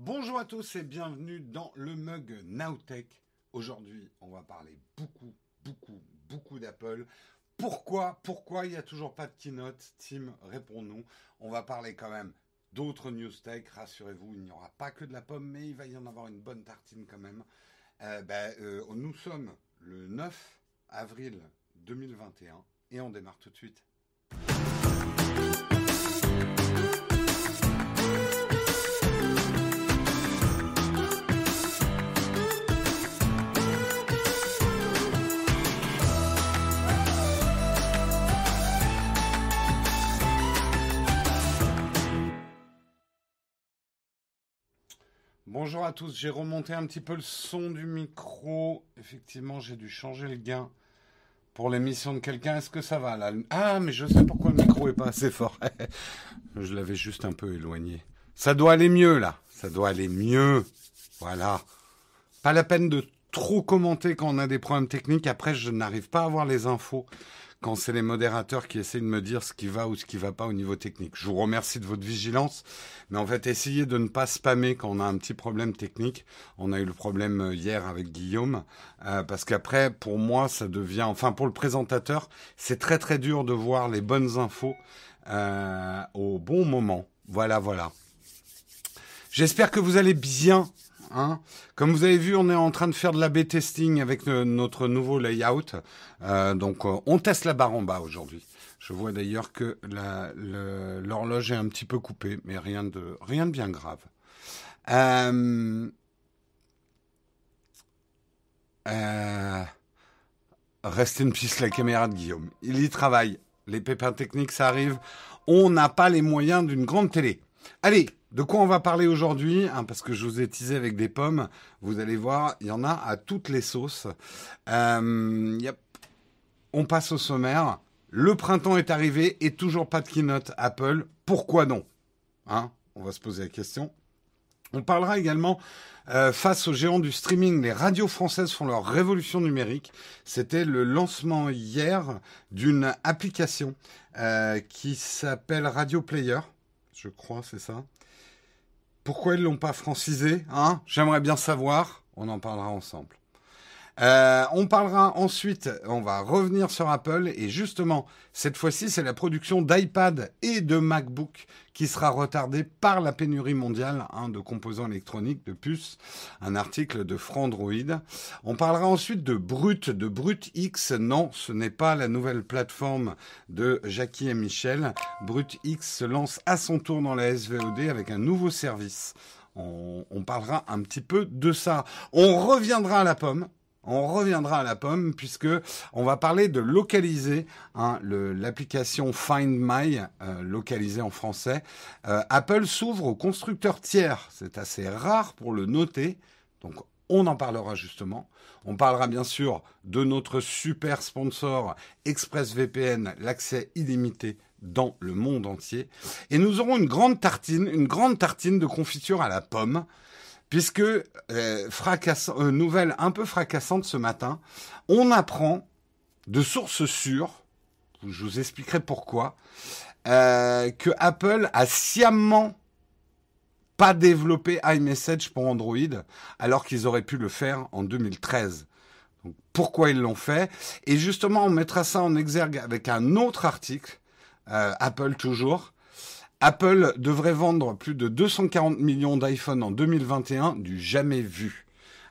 Bonjour à tous et bienvenue dans le mug Nowtech. Aujourd'hui, on va parler beaucoup, beaucoup, beaucoup d'Apple. Pourquoi Pourquoi il n'y a toujours pas de keynote Tim, réponds-nous. On va parler quand même d'autres news tech. Rassurez-vous, il n'y aura pas que de la pomme, mais il va y en avoir une bonne tartine quand même. Euh, ben, euh, nous sommes le 9 avril 2021 et on démarre tout de suite. Bonjour à tous, j'ai remonté un petit peu le son du micro. Effectivement, j'ai dû changer le gain pour l'émission de quelqu'un. Est-ce que ça va là? Ah, mais je sais pourquoi le micro est pas assez fort. je l'avais juste un peu éloigné. Ça doit aller mieux là. Ça doit aller mieux. Voilà. Pas la peine de trop commenter quand on a des problèmes techniques. Après, je n'arrive pas à avoir les infos quand c'est les modérateurs qui essaient de me dire ce qui va ou ce qui va pas au niveau technique. Je vous remercie de votre vigilance, mais en fait, essayez de ne pas spammer quand on a un petit problème technique. On a eu le problème euh, hier avec Guillaume, euh, parce qu'après, pour moi, ça devient, enfin pour le présentateur, c'est très très dur de voir les bonnes infos euh, au bon moment. Voilà, voilà. J'espère que vous allez bien. Hein. Comme vous avez vu, on est en train de faire de l'A-B testing avec notre nouveau layout. Euh, donc, euh, on teste la barre en bas aujourd'hui. Je vois d'ailleurs que l'horloge est un petit peu coupée, mais rien de, rien de bien grave. Euh, euh, reste une piste la caméra de Guillaume. Il y travaille. Les pépins techniques, ça arrive. On n'a pas les moyens d'une grande télé. Allez, de quoi on va parler aujourd'hui hein, Parce que je vous ai teasé avec des pommes. Vous allez voir, il y en a à toutes les sauces. Euh, on passe au sommaire. Le printemps est arrivé et toujours pas de keynote Apple. Pourquoi non? Hein On va se poser la question. On parlera également euh, face aux géants du streaming. Les radios françaises font leur révolution numérique. C'était le lancement hier d'une application euh, qui s'appelle Radio Player. Je crois, c'est ça. Pourquoi ils l'ont pas francisé hein? J'aimerais bien savoir. On en parlera ensemble. Euh, on parlera ensuite, on va revenir sur Apple et justement, cette fois-ci, c'est la production d'iPad et de MacBook qui sera retardée par la pénurie mondiale hein, de composants électroniques, de puces. Un article de Frandroid. On parlera ensuite de Brut, de Brut X. Non, ce n'est pas la nouvelle plateforme de Jackie et Michel. Brut X se lance à son tour dans la SVOD avec un nouveau service. On, on, parlera un petit peu de ça. On reviendra à la pomme on reviendra à la pomme puisque on va parler de localiser hein, l'application Find My, euh, localisée en français. Euh, Apple s'ouvre aux constructeurs tiers. C'est assez rare pour le noter. Donc on en parlera justement. On parlera bien sûr de notre super sponsor ExpressVPN, l'accès illimité dans le monde entier. Et nous aurons une grande tartine, une grande tartine de confiture à la pomme puisque euh, euh, nouvelle un peu fracassante ce matin, on apprend de sources sûres, je vous expliquerai pourquoi, euh, que Apple a sciemment pas développé iMessage pour Android, alors qu'ils auraient pu le faire en 2013. Donc, pourquoi ils l'ont fait? Et justement, on mettra ça en exergue avec un autre article, euh, Apple toujours, Apple devrait vendre plus de 240 millions d'iPhone en 2021, du jamais vu.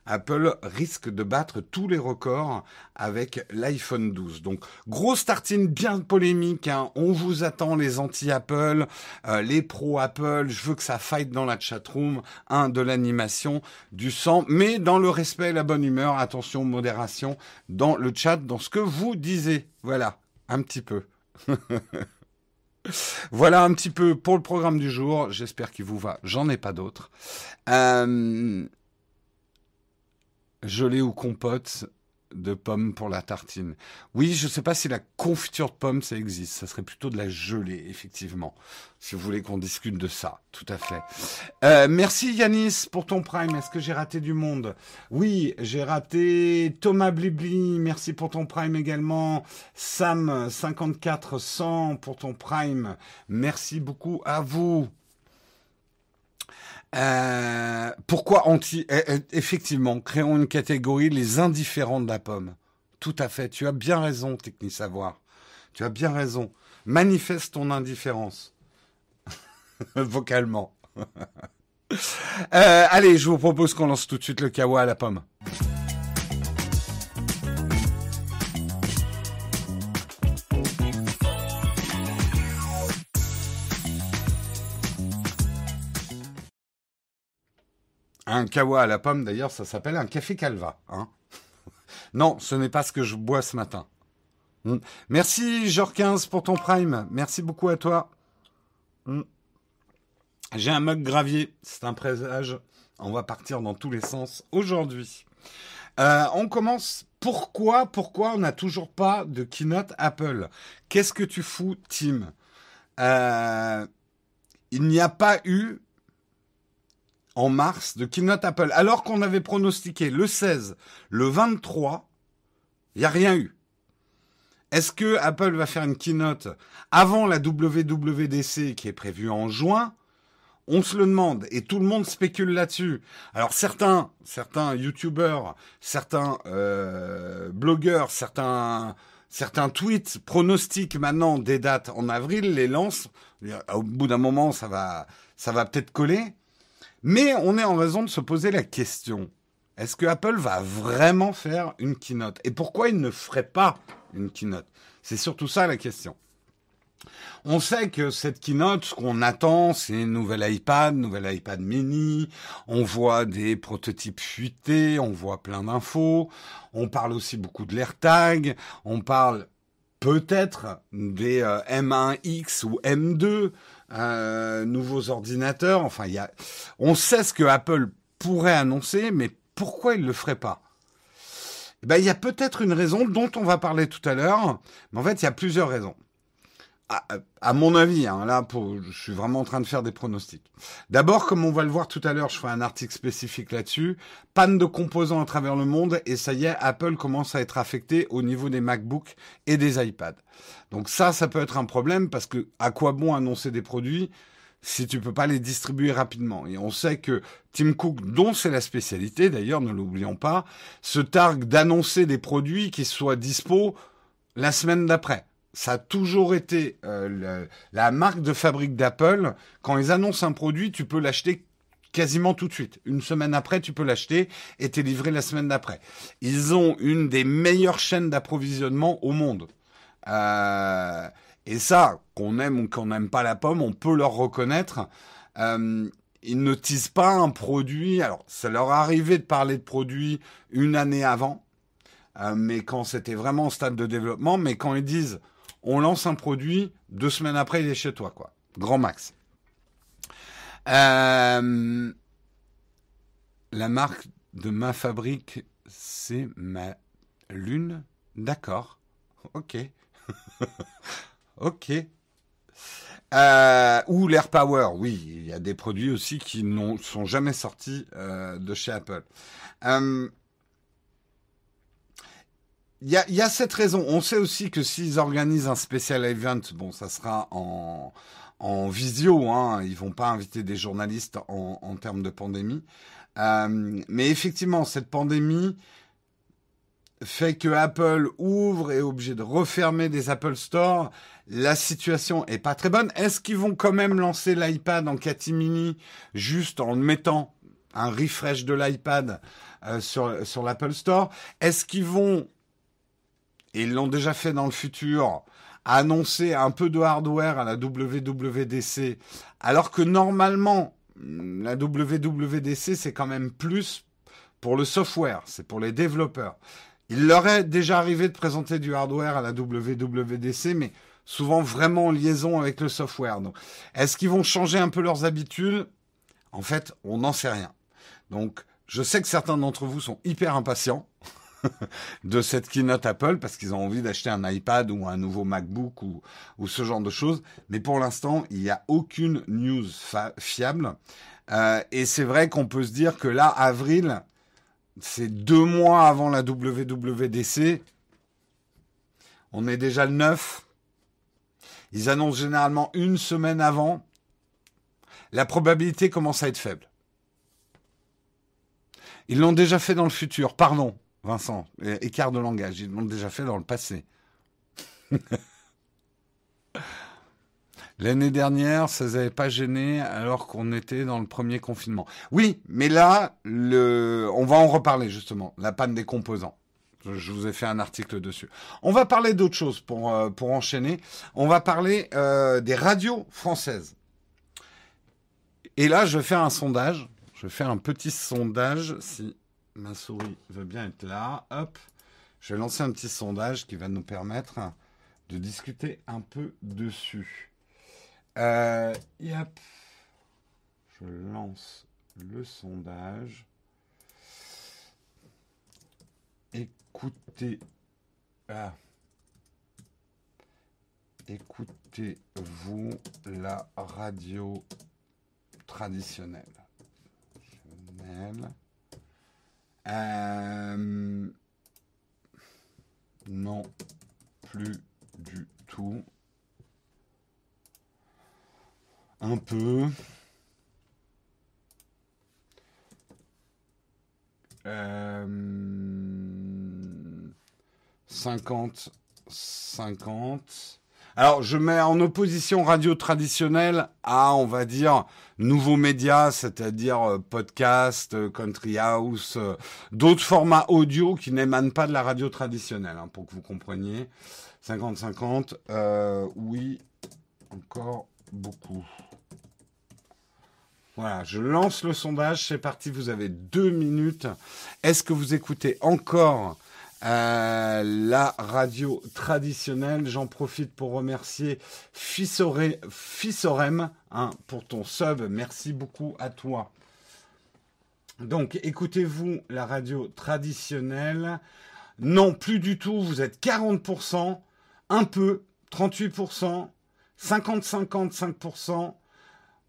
Apple risque de battre tous les records avec l'iPhone 12. Donc grosse tartine bien polémique. Hein. On vous attend les anti-Apple, euh, les pro Apple. Je veux que ça fight dans la chatroom, hein, de l'animation, du sang, mais dans le respect et la bonne humeur. Attention, modération dans le chat, dans ce que vous disiez. Voilà, un petit peu. Voilà un petit peu pour le programme du jour. J'espère qu'il vous va. J'en ai pas d'autres. Euh, gelée ou compote, de pommes pour la tartine. Oui, je ne sais pas si la confiture de pommes, ça existe. Ça serait plutôt de la gelée, effectivement. Si vous voulez qu'on discute de ça, tout à fait. Euh, merci Yanis pour ton prime. Est-ce que j'ai raté du monde? Oui, j'ai raté Thomas Blibli. Merci pour ton prime également. Sam 54 pour ton prime. Merci beaucoup à vous. Euh, pourquoi anti eh, eh, Effectivement, créons une catégorie les indifférents de la pomme. Tout à fait. Tu as bien raison, Techni Savoir. Tu as bien raison. Manifeste ton indifférence. Vocalement. Euh, allez, je vous propose qu'on lance tout de suite le kawa à la pomme. Un kawa à la pomme, d'ailleurs, ça s'appelle un café calva. Hein non, ce n'est pas ce que je bois ce matin. Hmm. Merci, Genre 15, pour ton prime. Merci beaucoup à toi. Hmm. J'ai un mug gravier, c'est un présage. On va partir dans tous les sens aujourd'hui. Euh, on commence. Pourquoi, pourquoi on n'a toujours pas de keynote Apple? Qu'est-ce que tu fous, Tim? Euh, Il n'y a pas eu en mars de keynote Apple, alors qu'on avait pronostiqué le 16, le 23, il n'y a rien eu. Est-ce que Apple va faire une keynote avant la WWDC qui est prévue en juin? On se le demande et tout le monde spécule là-dessus. Alors certains, certains youtubeurs, certains euh, blogueurs, certains, certains tweets pronostiquent maintenant des dates en avril, les lancent. Au bout d'un moment, ça va, ça va peut-être coller. Mais on est en raison de se poser la question est-ce que Apple va vraiment faire une keynote? Et pourquoi il ne ferait pas une keynote? C'est surtout ça la question. On sait que cette keynote, ce qu'on attend, c'est une nouvelle iPad, nouvelle iPad mini. On voit des prototypes fuités, on voit plein d'infos. On parle aussi beaucoup de l'AirTag. On parle peut-être des euh, M1X ou M2 euh, nouveaux ordinateurs. Enfin, y a, on sait ce que Apple pourrait annoncer, mais pourquoi il le ferait pas? Eh ben, il y a peut-être une raison dont on va parler tout à l'heure, mais en fait, il y a plusieurs raisons à, mon avis, hein, là, pour, je suis vraiment en train de faire des pronostics. D'abord, comme on va le voir tout à l'heure, je ferai un article spécifique là-dessus. Panne de composants à travers le monde et ça y est, Apple commence à être affecté au niveau des MacBooks et des iPads. Donc ça, ça peut être un problème parce que à quoi bon annoncer des produits si tu peux pas les distribuer rapidement? Et on sait que Tim Cook, dont c'est la spécialité d'ailleurs, ne l'oublions pas, se targue d'annoncer des produits qui soient dispo la semaine d'après ça a toujours été euh, la marque de fabrique d'Apple. Quand ils annoncent un produit, tu peux l'acheter quasiment tout de suite. Une semaine après, tu peux l'acheter et t'es livré la semaine d'après. Ils ont une des meilleures chaînes d'approvisionnement au monde. Euh, et ça, qu'on aime ou qu'on n'aime pas la pomme, on peut leur reconnaître. Euh, ils ne tisent pas un produit. Alors, ça leur arrivé de parler de produits une année avant, mais quand c'était vraiment au stade de développement. Mais quand ils disent on lance un produit, deux semaines après, il est chez toi, quoi. Grand max. Euh, la marque de ma fabrique, c'est ma lune. D'accord. Ok. ok. Euh, ou l'Air Power, oui, il y a des produits aussi qui ne sont jamais sortis euh, de chez Apple. Il y a, cette raison. On sait aussi que s'ils organisent un spécial event, bon, ça sera en, en visio. Hein, ils vont pas inviter des journalistes en, en termes de pandémie. Euh, mais effectivement, cette pandémie fait que Apple ouvre et est obligé de refermer des Apple Store. La situation est pas très bonne. Est-ce qu'ils vont quand même lancer l'iPad en catimini juste en mettant un refresh de l'iPad euh, sur, sur l'Apple Store? Est-ce qu'ils vont et ils l'ont déjà fait dans le futur, annoncer un peu de hardware à la WWDC, alors que normalement, la WWDC, c'est quand même plus pour le software, c'est pour les développeurs. Il leur est déjà arrivé de présenter du hardware à la WWDC, mais souvent vraiment en liaison avec le software. Donc, est-ce qu'ils vont changer un peu leurs habitudes? En fait, on n'en sait rien. Donc, je sais que certains d'entre vous sont hyper impatients. de cette keynote Apple parce qu'ils ont envie d'acheter un iPad ou un nouveau MacBook ou, ce genre de choses. Mais pour l'instant, il n'y a aucune news fiable. Euh, et c'est vrai qu'on peut se dire que là, avril, c'est deux mois avant la WWDC. On est déjà le 9. Ils annoncent généralement une semaine avant. La probabilité commence à être faible. Ils l'ont déjà fait dans le futur. Pardon, Vincent. Écart de langage. Ils l'ont déjà fait dans le passé. L'année dernière, ça ne avait pas gêné alors qu'on était dans le premier confinement. Oui, mais là, on va en reparler justement, la panne des composants. Je vous ai fait un article dessus. On va parler d'autre chose pour, euh, enchaîner. On va parler euh, des radios françaises. Et là, je vais faire un sondage. Je vais faire un petit sondage. Ma souris veut bien être là, hop. Je vais lancer un petit sondage qui va nous permettre de discuter un peu dessus. Euh. Je lance le sondage. Écoutez. Ah. Écoutez-vous la radio traditionnelle euh, Non, plus du tout. Un peu. Euh, 50, 50. Alors, je mets en opposition radio traditionnelle à, on va dire, nouveaux médias, c'est-à-dire euh, podcast, euh, country house, euh, d'autres formats audio qui n'émanent pas de la radio traditionnelle, hein, pour que vous compreniez. 50-50, oui, encore beaucoup. Voilà, je lance le sondage, c'est parti, vous avez deux minutes. Est-ce que vous écoutez encore la radio traditionnelle. J'en profite pour remercier Fissorem hein, pour ton sub. Merci beaucoup à toi. Donc, écoutez-vous la radio traditionnelle Non, plus du tout. Vous êtes 40%, un peu, 38%, 50-50, 5%.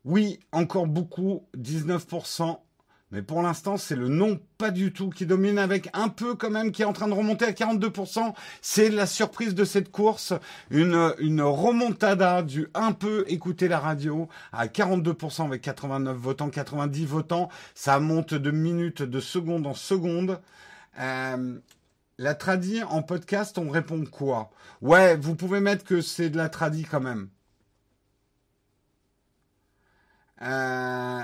Oui, encore beaucoup, 19%. Mais pour l'instant, c'est le non pas du tout qui domine avec un peu quand même qui est en train de remonter à 42%. C'est la surprise de cette course. Une, une remontada du un peu écouter la radio à 42% avec 89 votants, 90 votants. Ça monte de minutes, de secondes en secondes. Euh, la tradie en podcast, on répond quoi? Ouais, vous pouvez mettre que c'est de la tradie quand même. Euh,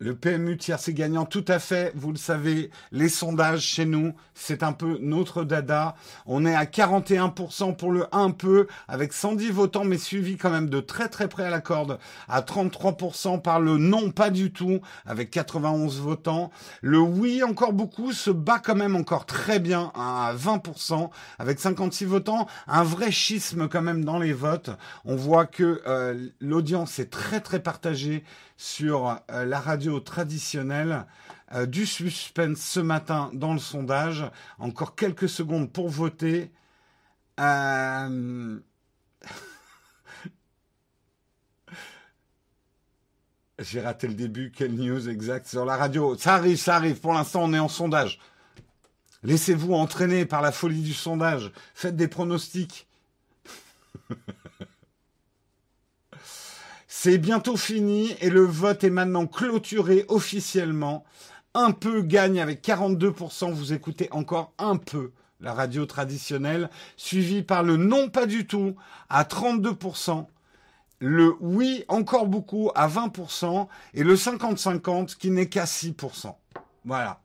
le PMU tiercé gagnant, tout à fait, vous le savez, les sondages chez nous, c'est un peu notre dada. On est à 41% pour le un peu, avec 110 votants, mais suivi quand même de très très près à la corde, à 33% par le non pas du tout, avec 91 votants. Le oui encore beaucoup se bat quand même encore très bien à 20%, avec 56 votants. Un vrai schisme quand même dans les votes. On voit que euh, l'audience est très très partagée sur euh, la radio traditionnelle. Euh, du suspense ce matin dans le sondage. Encore quelques secondes pour voter. Euh, J'ai raté le début. Quelle news exact sur la radio Ça arrive, ça arrive. Pour l'instant, on est en sondage. Laissez-vous entraîner par la folie du sondage. Faites des pronostics. C'est bientôt fini et le vote est maintenant clôturé officiellement. Un peu gagne avec 42%, vous écoutez encore un peu la radio traditionnelle, suivi par le non pas du tout à 32%, le oui encore beaucoup à 20% et le 50-50 qui n'est qu'à 6%. Voilà.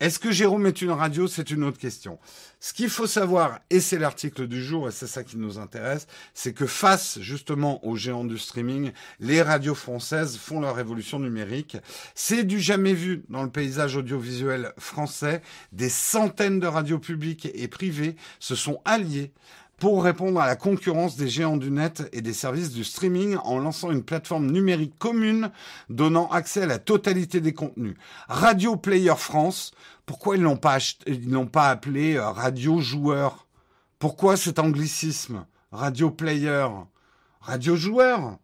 Est-ce que Jérôme est une radio? C'est une autre question. Ce qu'il faut savoir, et c'est l'article du jour, et c'est ça qui nous intéresse, c'est que face justement aux géants du streaming, les radios françaises font leur révolution numérique. C'est du jamais vu dans le paysage audiovisuel français. Des centaines de radios publiques et privées se sont alliées pour répondre à la concurrence des géants du net et des services du streaming en lançant une plateforme numérique commune donnant accès à la totalité des contenus. Radio Player France, pourquoi ils n'ont pas, ils n'ont pas appelé euh, Radio Joueur? Pourquoi cet anglicisme? Radio Player? Radio Joueur?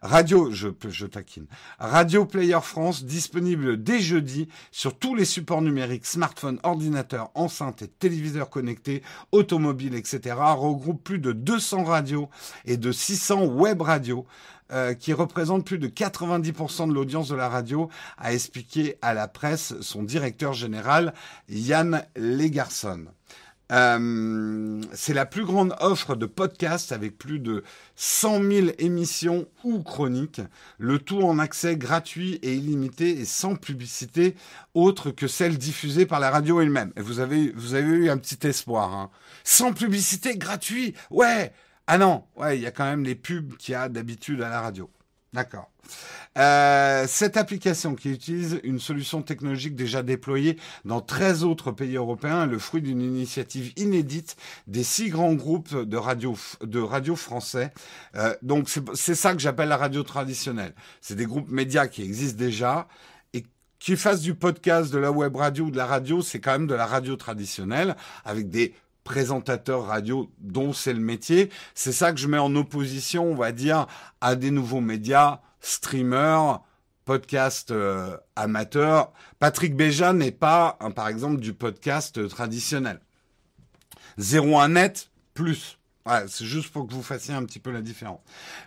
Radio, je, je taquine. Radio Player France, disponible dès jeudi sur tous les supports numériques, smartphones, ordinateurs, enceintes et téléviseurs connectés, automobiles, etc. Regroupe plus de 200 radios et de 600 web radios. Euh, qui représentent plus de 90% de l'audience de la radio, a expliqué à la presse son directeur général Yann Legarson. Euh, c'est la plus grande offre de podcasts avec plus de 100 000 émissions ou chroniques, le tout en accès gratuit et illimité et sans publicité autre que celle diffusée par la radio elle-même. Et vous avez, vous avez eu un petit espoir. Hein. Sans publicité gratuit Ouais Ah non, ouais, il y a quand même les pubs qu'il y a d'habitude à la radio. D'accord. Euh, cette application qui utilise une solution technologique déjà déployée dans 13 autres pays européens est le fruit d'une initiative inédite des six grands groupes de radio, de radio français. Euh, donc c'est ça que j'appelle la radio traditionnelle. C'est des groupes médias qui existent déjà et qui fassent du podcast, de la web radio ou de la radio, c'est quand même de la radio traditionnelle avec des présentateurs radio dont c'est le métier. C'est ça que je mets en opposition, on va dire, à des nouveaux médias streamer, podcast euh, amateur. Patrick Béja n'est pas, par exemple, du podcast traditionnel. 01 net plus. C'est juste pour que vous fassiez un petit peu la différence.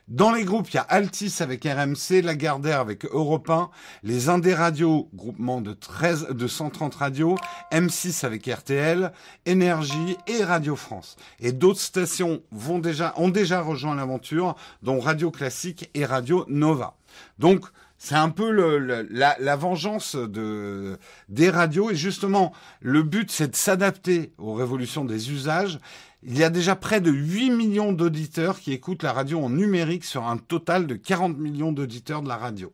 Dans les groupes, il y a Altis avec RMC, Lagardère avec Europe 1, les Indés Radio, groupement de 13, de 130 radios, M6 avec RTL, Énergie et Radio France. Et d'autres stations vont déjà, ont déjà rejoint l'aventure, dont Radio Classique et Radio Nova. Donc, c'est un peu la, vengeance de, des radios. Et justement, le but, c'est de s'adapter aux révolutions des usages. Il y a déjà près de 8 millions d'auditeurs qui écoutent la radio en numérique sur un total de 40 millions d'auditeurs de la radio.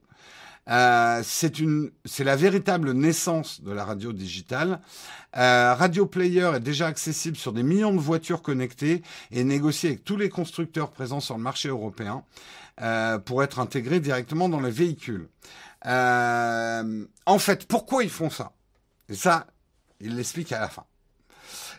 Euh, c'est la véritable naissance de la radio digitale. Euh, radio Player est déjà accessible sur des millions de voitures connectées et négocié avec tous les constructeurs présents sur le marché européen euh, pour être intégré directement dans les véhicules. En fait, pourquoi ils font ça? Et ça, il l'explique à la fin.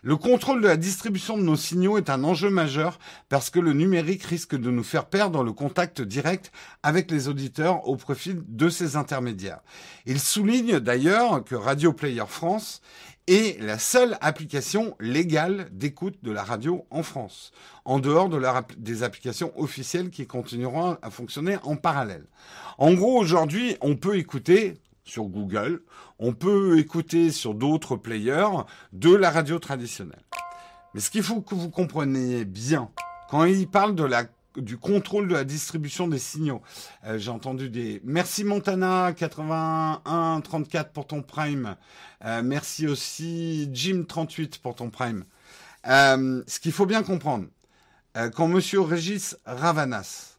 Le contrôle de la distribution de nos signaux est un enjeu majeur parce que le numérique risque de nous faire perdre le contact direct avec les auditeurs au profit de ces intermédiaires. Il souligne d'ailleurs que Radio Player France est la seule application légale d'écoute de la radio en France, en dehors de des applications officielles qui continueront à fonctionner en parallèle. En gros, aujourd'hui, on peut écouter sur Google, on peut écouter sur d'autres players de la radio traditionnelle. Mais ce qu'il faut que vous compreniez bien, quand il parle du contrôle de la distribution des signaux. Euh, j'ai entendu des merci Montana 81 34 pour ton prime. Euh, merci aussi Jim 38 pour ton prime. Euh, ce qu'il faut bien comprendre, quand Monsieur Régis Ravanas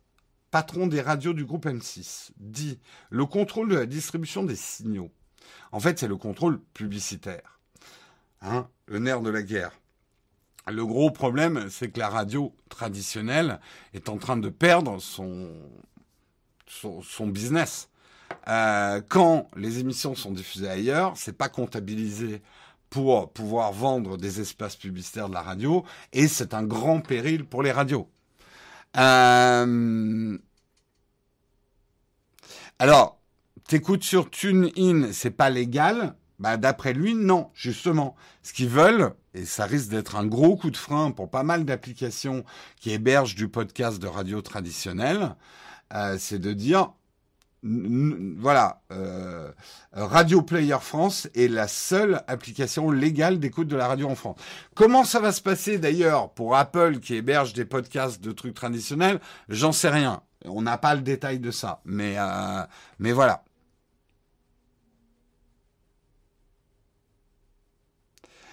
patron des radios du groupe M6, dit le contrôle de la distribution des signaux. En fait, c'est le contrôle publicitaire. Hein, le nerf de la guerre. Le gros problème, c'est que la radio traditionnelle est en train de perdre son, son, business. Euh, quand les émissions sont diffusées ailleurs, c'est pas comptabilisé pour pouvoir vendre des espaces publicitaires de la radio, et c'est un grand péril pour les radios. Euh... Alors, t'écoutes sur TuneIn, c'est pas légal? Bah, d'après lui, non, justement. Ce qu'ils veulent, et ça risque d'être un gros coup de frein pour pas mal d'applications qui hébergent du podcast de radio traditionnel, euh, c'est de dire, voilà, euh, Radio Player France est la seule application légale d'écoute de la radio en France. Comment ça va se passer d'ailleurs pour Apple qui héberge des podcasts de trucs traditionnels? J'en sais rien. On n'a pas le détail de ça, mais euh, mais voilà.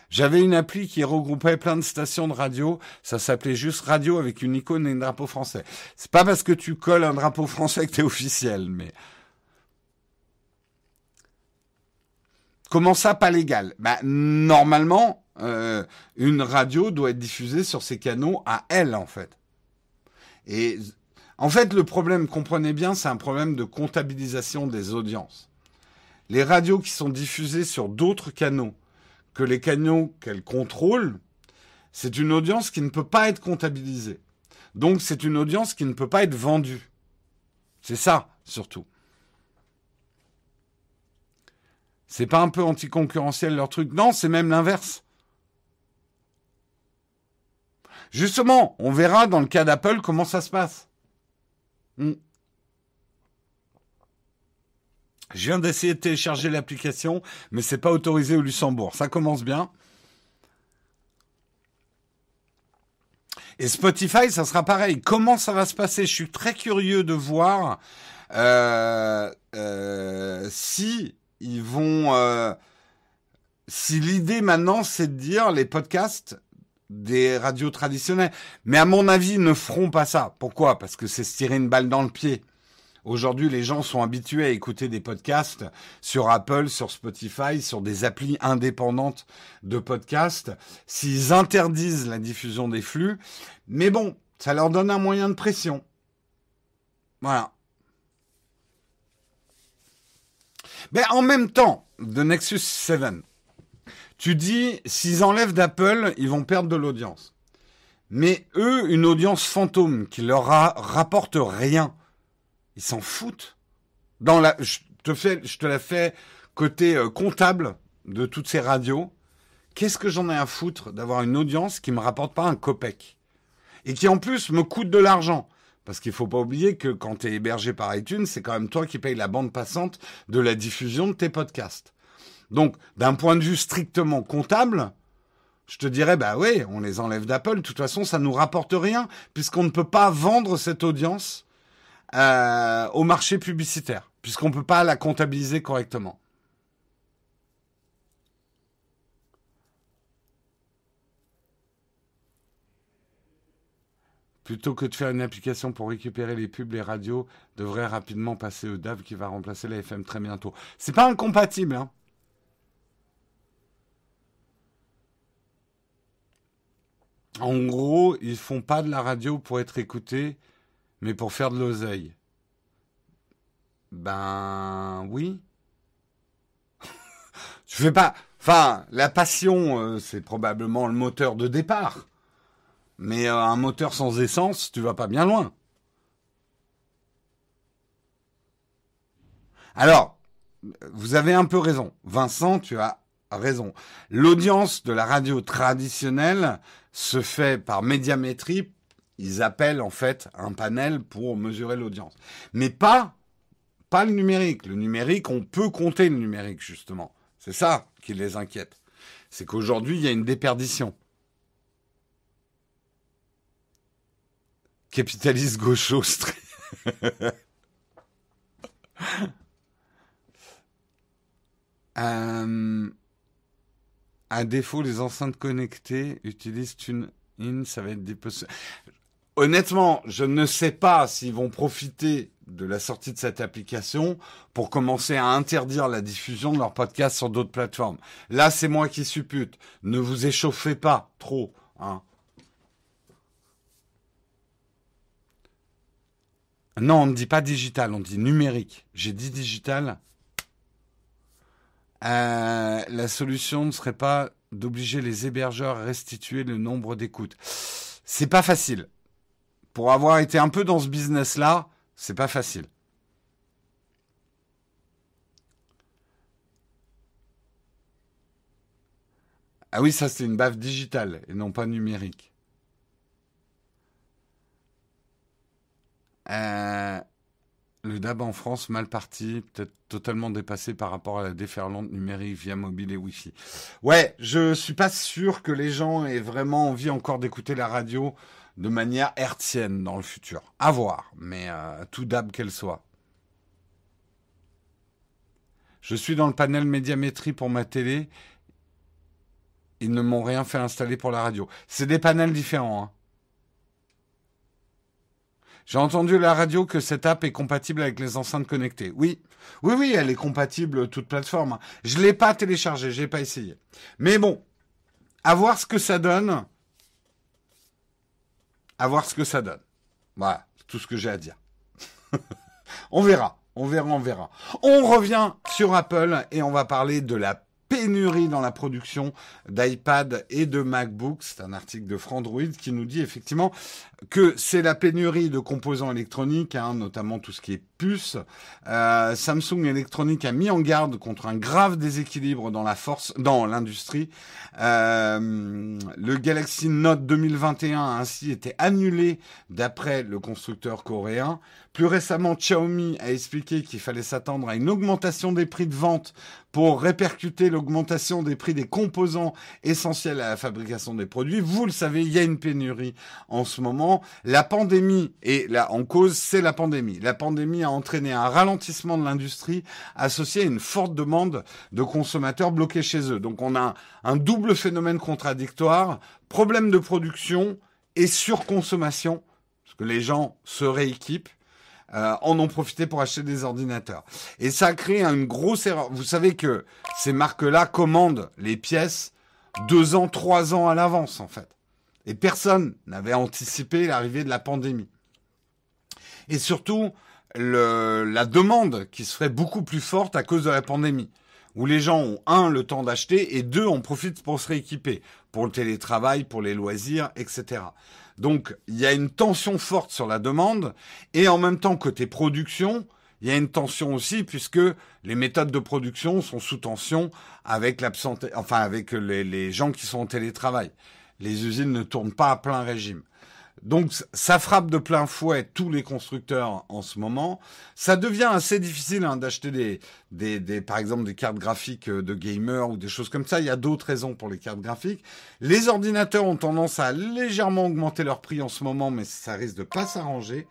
J'avais une appli qui regroupait plein de stations de radio. Ça s'appelait juste radio avec une icône et un drapeau français. C'est pas parce que tu colles un drapeau français que t'es officiel, mais. Comment ça, pas légal? Bah, Normalement, euh, une radio doit être diffusée sur ses canaux à elle, en fait. Et en fait, le problème, comprenez bien, c'est un problème de comptabilisation des audiences. Les radios qui sont diffusées sur d'autres canaux que les canaux qu'elles contrôlent, c'est une audience qui ne peut pas être comptabilisée. Donc c'est une audience qui ne peut pas être vendue. C'est ça, surtout. C'est pas un peu anticoncurrentiel leur truc? Non, c'est même l'inverse. Justement, on verra dans le cas d'Apple comment ça se passe. Hmm. Je viens d'essayer de télécharger l'application, mais c'est pas autorisé au Luxembourg. Ça commence bien. Et Spotify, ça sera pareil. Comment ça va se passer? Je suis très curieux de voir euh, euh, si ils vont. Euh, si l'idée maintenant, c'est de dire les podcasts des radios traditionnelles. Mais à mon avis, ils ne feront pas ça. Pourquoi? Parce que c'est se tirer une balle dans le pied. Aujourd'hui, les gens sont habitués à écouter des podcasts sur Apple, sur Spotify, sur des applis indépendantes de podcasts. S'ils interdisent la diffusion des flux, mais bon, ça leur donne un moyen de pression. Voilà. Mais en même temps, de Nexus 7, tu dis, s'ils enlèvent d'Apple, ils vont perdre de l'audience. Mais eux, une audience fantôme qui leur rapporte rien, ils s'en foutent. Dans je te la fais côté euh, comptable de toutes ces radios. Qu'est-ce que j'en ai à foutre d'avoir une audience qui me rapporte pas un copec? Et qui en plus me coûte de l'argent parce qu'il faut pas oublier que quand tu es hébergé par iTunes, c'est quand même toi qui payes la bande passante de la diffusion de tes podcasts. Donc, d'un point de vue strictement comptable, je te dirais, bah oui, on les enlève d'Apple. De toute façon, ça nous rapporte rien, puisqu'on ne peut pas vendre cette audience euh, au marché publicitaire, puisqu'on ne peut pas la comptabiliser correctement. Plutôt que de faire une application pour récupérer les pubs, les radios devraient rapidement passer au DAV qui va remplacer la FM très bientôt. C'est pas incompatible, hein. En gros, ils font pas de la radio pour être écoutés, mais pour faire de l'oseille. Ben oui. Je fais pas. Enfin, la passion, euh, c'est probablement le moteur de départ. Mais euh, un moteur sans essence, tu vas pas bien loin. Alors, vous avez un peu raison. Vincent, tu as raison. L'audience de la radio traditionnelle se fait par médiamétrie. Ils appellent en fait un panel pour mesurer l'audience. Mais pas, pas le numérique. Le numérique, on peut compter le numérique justement. C'est ça qui les inquiète. C'est qu'aujourd'hui, il y a une déperdition. Capitaliste gaucho. euh, à défaut, les enceintes connectées utilisent TuneIn, ça va être des Honnêtement, je ne sais pas s'ils vont profiter de la sortie de cette application pour commencer à interdire la diffusion de leurs podcasts sur d'autres plateformes. Là, c'est moi qui suppute. Ne vous échauffez pas trop. Hein. Non, on ne dit pas digital, on dit numérique. J'ai dit digital. Euh, la solution ne serait pas d'obliger les hébergeurs à restituer le nombre d'écoutes. C'est pas facile. Pour avoir été un peu dans ce business-là, c'est pas facile. Ah oui, ça c'est une baffe digitale et non pas numérique. Euh, le DAB en France, mal parti, peut-être totalement dépassé par rapport à la déferlante numérique via mobile et Wi-Fi. Ouais, je suis pas sûr que les gens aient vraiment envie encore d'écouter la radio de manière hertzienne dans le futur. À voir, mais euh, tout DAB qu'elle soit. Je suis dans le panel médiamétrie pour ma télé. Ils ne m'ont rien fait installer pour la radio. C'est des panels différents. Hein. J'ai entendu la radio que cette app est compatible avec les enceintes connectées. Oui, oui, oui, elle est compatible toute plateforme. Je l'ai pas téléchargée, j'ai pas essayé. Mais bon, à voir ce que ça donne. À voir ce que ça donne. Voilà, tout ce que j'ai à dire. on verra, on verra, on verra. On revient sur Apple et on va parler de la pénurie dans la production d'iPad et de MacBook. C'est un article de Frandroid qui nous dit effectivement que c'est la pénurie de composants électroniques, hein, notamment tout ce qui est puces. Euh, Samsung Electronics a mis en garde contre un grave déséquilibre dans la force, dans l'industrie. Euh, le Galaxy Note 2021 a ainsi été annulé d'après le constructeur coréen. Plus récemment, Xiaomi a expliqué qu'il fallait s'attendre à une augmentation des prix de vente pour répercuter l'augmentation des prix des composants essentiels à la fabrication des produits. Vous le savez, il y a une pénurie en ce moment. La pandémie, et là en cause, c'est la pandémie. La pandémie a entraîné un ralentissement de l'industrie associé à une forte demande de consommateurs bloqués chez eux. Donc on a un double phénomène contradictoire, problème de production et surconsommation, parce que les gens se rééquipent euh, en ont profité pour acheter des ordinateurs. Et ça a créé une grosse erreur. Vous savez que ces marques-là commandent les pièces deux ans, trois ans à l'avance, en fait. Et personne n'avait anticipé l'arrivée de la pandémie. Et surtout, le, la demande qui serait beaucoup plus forte à cause de la pandémie. Où les gens ont, un, le temps d'acheter, et deux, on profite pour se rééquiper. Pour le télétravail, pour les loisirs, etc. Donc, il y a une tension forte sur la demande et en même temps, côté production, il y a une tension aussi puisque les méthodes de production sont sous tension avec l'absence, enfin, avec les, les gens qui sont en télétravail. Les usines ne tournent pas à plein régime. Donc ça frappe de plein fouet tous les constructeurs en ce moment. Ça devient assez difficile hein, d'acheter des, par exemple, des cartes graphiques euh, de gamers ou des choses comme ça. Il y a d'autres raisons pour les cartes graphiques. Les ordinateurs ont tendance à légèrement augmenter leur prix en ce moment, mais ça risque de pas s'arranger.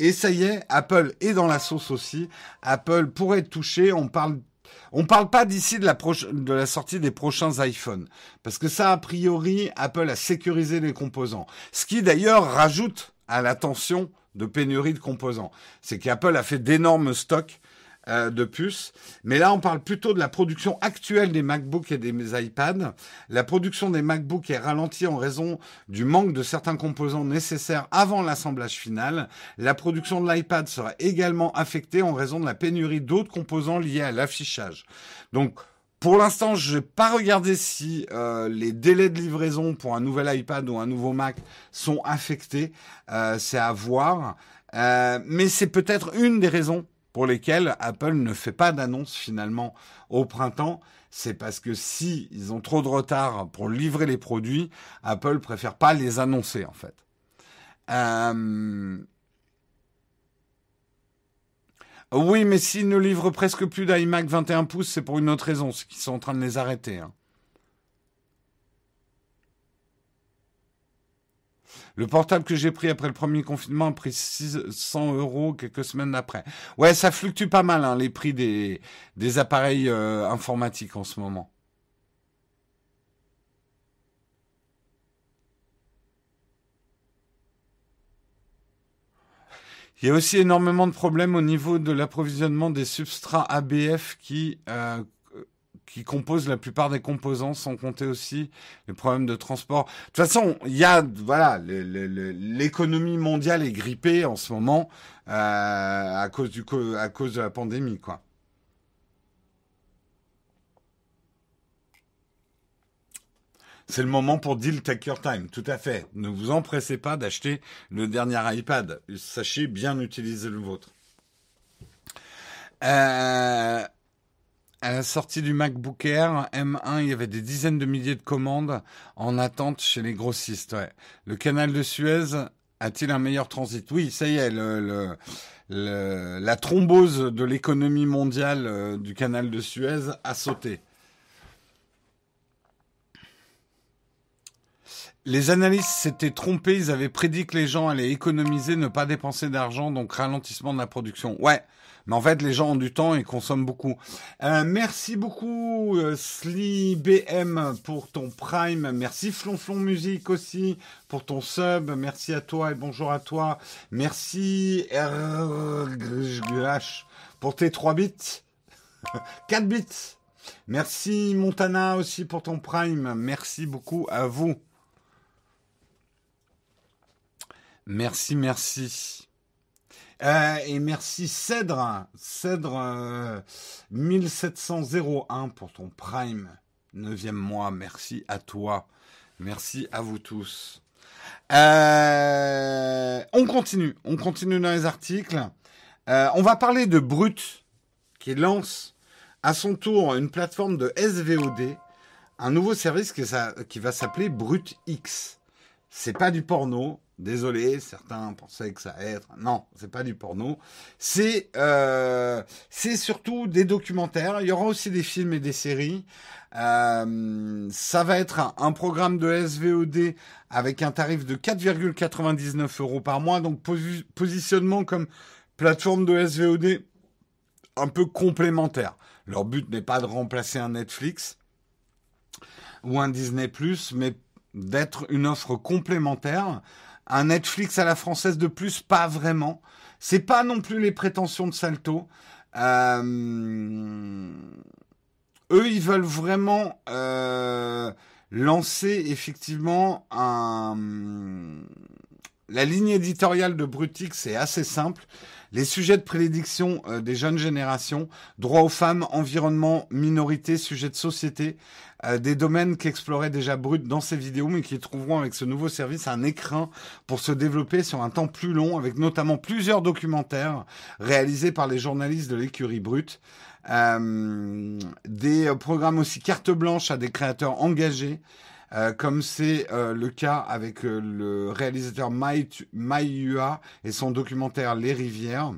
Et ça y est, Apple est dans la sauce aussi. Apple pourrait être touché. On parle on ne parle pas d'ici de la, sortie des prochains iPhones, parce que ça, a priori, Apple a sécurisé les composants. Ce qui d'ailleurs rajoute à la tension de pénurie de composants. C'est qu'Apple a fait d'énormes stocks euh, de puces. Mais là, on parle plutôt de la production actuelle des MacBooks et des iPads. La production des MacBooks est ralentie en raison du manque de certains composants nécessaires avant l'assemblage final. La production de l'iPad sera également affectée en raison de la pénurie d'autres composants liés à l'affichage. Donc, pour l'instant, je n'ai pas regardé si euh, les délais de livraison pour un nouvel iPad ou un nouveau Mac sont affectés. Euh, c'est à voir. mais c'est peut-être une des raisons pour lesquels Apple ne fait pas d'annonce finalement au printemps. C'est parce que si ils ont trop de retard pour livrer les produits, Apple préfère pas les annoncer en fait. Euh, oui, mais s'ils ne livrent presque plus d'iMac 21 pouces, c'est pour une autre raison, c'est qu'ils sont en train de les arrêter. Hein. Le portable que j'ai pris après le premier confinement a pris 600 euros quelques semaines après. Ouais, ça fluctue pas mal, hein, les prix des, appareils euh, informatiques en ce moment. Il y a aussi énormément de problèmes au niveau de l'approvisionnement des substrats ABF qui euh, qui composent la plupart des composants, sans compter aussi les problèmes de transport. De toute façon, il y a, voilà, l'économie mondiale est grippée en ce moment euh, à cause du à cause de la pandémie, quoi. C'est le moment pour deal take your time, tout à fait. Ne vous empressez pas d'acheter le dernier iPad. Sachez bien utiliser le vôtre. Euh, à la sortie du MacBook Air M1, il y avait des dizaines de milliers de commandes en attente chez les grossistes. Le canal de Suez a-t-il un meilleur transit? Oui, ça y est, la thrombose de l'économie mondiale euh, du canal de Suez a sauté. Les analystes s'étaient trompés, ils avaient prédit que les gens allaient économiser, ne pas dépenser d'argent, donc ralentissement de la production. Ouais, mais en fait, les gens ont du temps et consomment beaucoup. Euh, merci beaucoup, euh, Sli BM, pour ton Prime. Merci, Flonflon Musique aussi, pour ton sub. Merci à toi et bonjour à toi. Merci, RGH, pour tes 3 bits. 4 bits. Merci, Montana aussi, pour ton Prime. Merci beaucoup à vous. Merci, merci. Euh, et merci Cèdre, Cèdre 1701 euh, pour ton Prime, neuvième mois. Merci à toi. Merci à vous tous. Euh, on continue, on continue dans les articles. Euh, on va parler de Brut, qui lance à son tour une plateforme de SVOD, un nouveau service qui, qui va s'appeler Brut X. C'est pas du porno, Désolé, certains pensaient que ça allait être. Non, c'est pas du porno. C'est euh, c'est surtout des documentaires. Il y aura aussi des films et des séries. Euh, ça va être un, programme de SVOD avec un tarif de 4,99 euros par mois. Donc positionnement comme plateforme de SVOD un peu complémentaire. Leur but n'est pas de remplacer un Netflix ou un Disney ⁇ mais d'être une offre complémentaire un Netflix à la française de plus, pas vraiment. C'est pas non plus les prétentions de Salto. Euh, eux, ils veulent vraiment euh, lancer effectivement un. La ligne éditoriale de Brutix est assez simple. Les sujets de prédiction euh, des jeunes générations, droit aux femmes, environnement, minorité, sujets de société, euh, des domaines qu'explorait déjà Brut dans ses vidéos, mais qui trouveront avec ce nouveau service un écrin pour se développer sur un temps plus long, avec notamment plusieurs documentaires réalisés par les journalistes de l'écurie Brut. Euh, des programmes aussi carte blanche à des créateurs engagés. Euh, comme c'est le cas avec le réalisateur Mai, et son documentaire Les Rivières.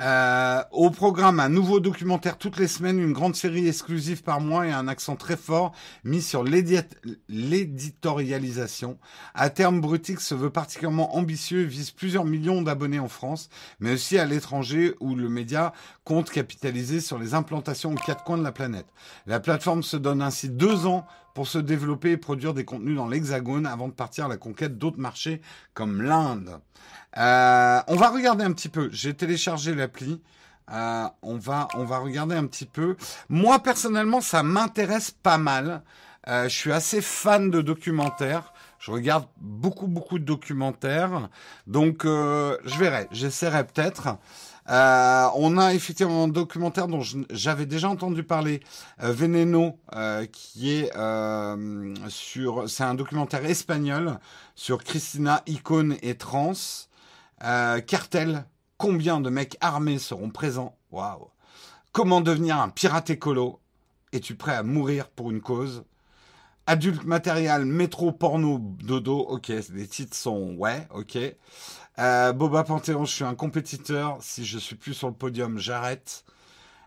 Euh, au programme, un nouveau documentaire toutes les semaines, une grande série exclusive par mois et un accent très fort mis sur l'éditorialisation. À terme, Brutix se veut particulièrement ambitieux et vise plusieurs millions d'abonnés en France, mais aussi à l'étranger où le média compte capitaliser sur les implantations aux quatre coins de la planète. La plateforme se donne ainsi deux ans pour se développer et produire des contenus dans l'Hexagone avant de partir à la conquête d'autres marchés comme l'Inde. Euh, on va regarder un petit peu. J'ai téléchargé l'appli. Euh, on va on va regarder un petit peu. Moi personnellement, ça m'intéresse pas mal. Euh, je suis assez fan de documentaires. Je regarde beaucoup beaucoup de documentaires. Donc je verrai. J'essaierai peut-être. on a effectivement un documentaire dont j'avais déjà entendu parler, Veneno, qui est sur, c'est un documentaire espagnol sur Christina, icône et trans. Euh, cartel, combien de mecs armés seront présents? Waouh Comment devenir un pirate écolo? Es-tu prêt à mourir pour une cause? Adulte matériel, métro, porno, dodo, ok, les titres sont ouais, ok. Euh, Boba Panthéon, je suis un compétiteur, si je suis plus sur le podium, j'arrête.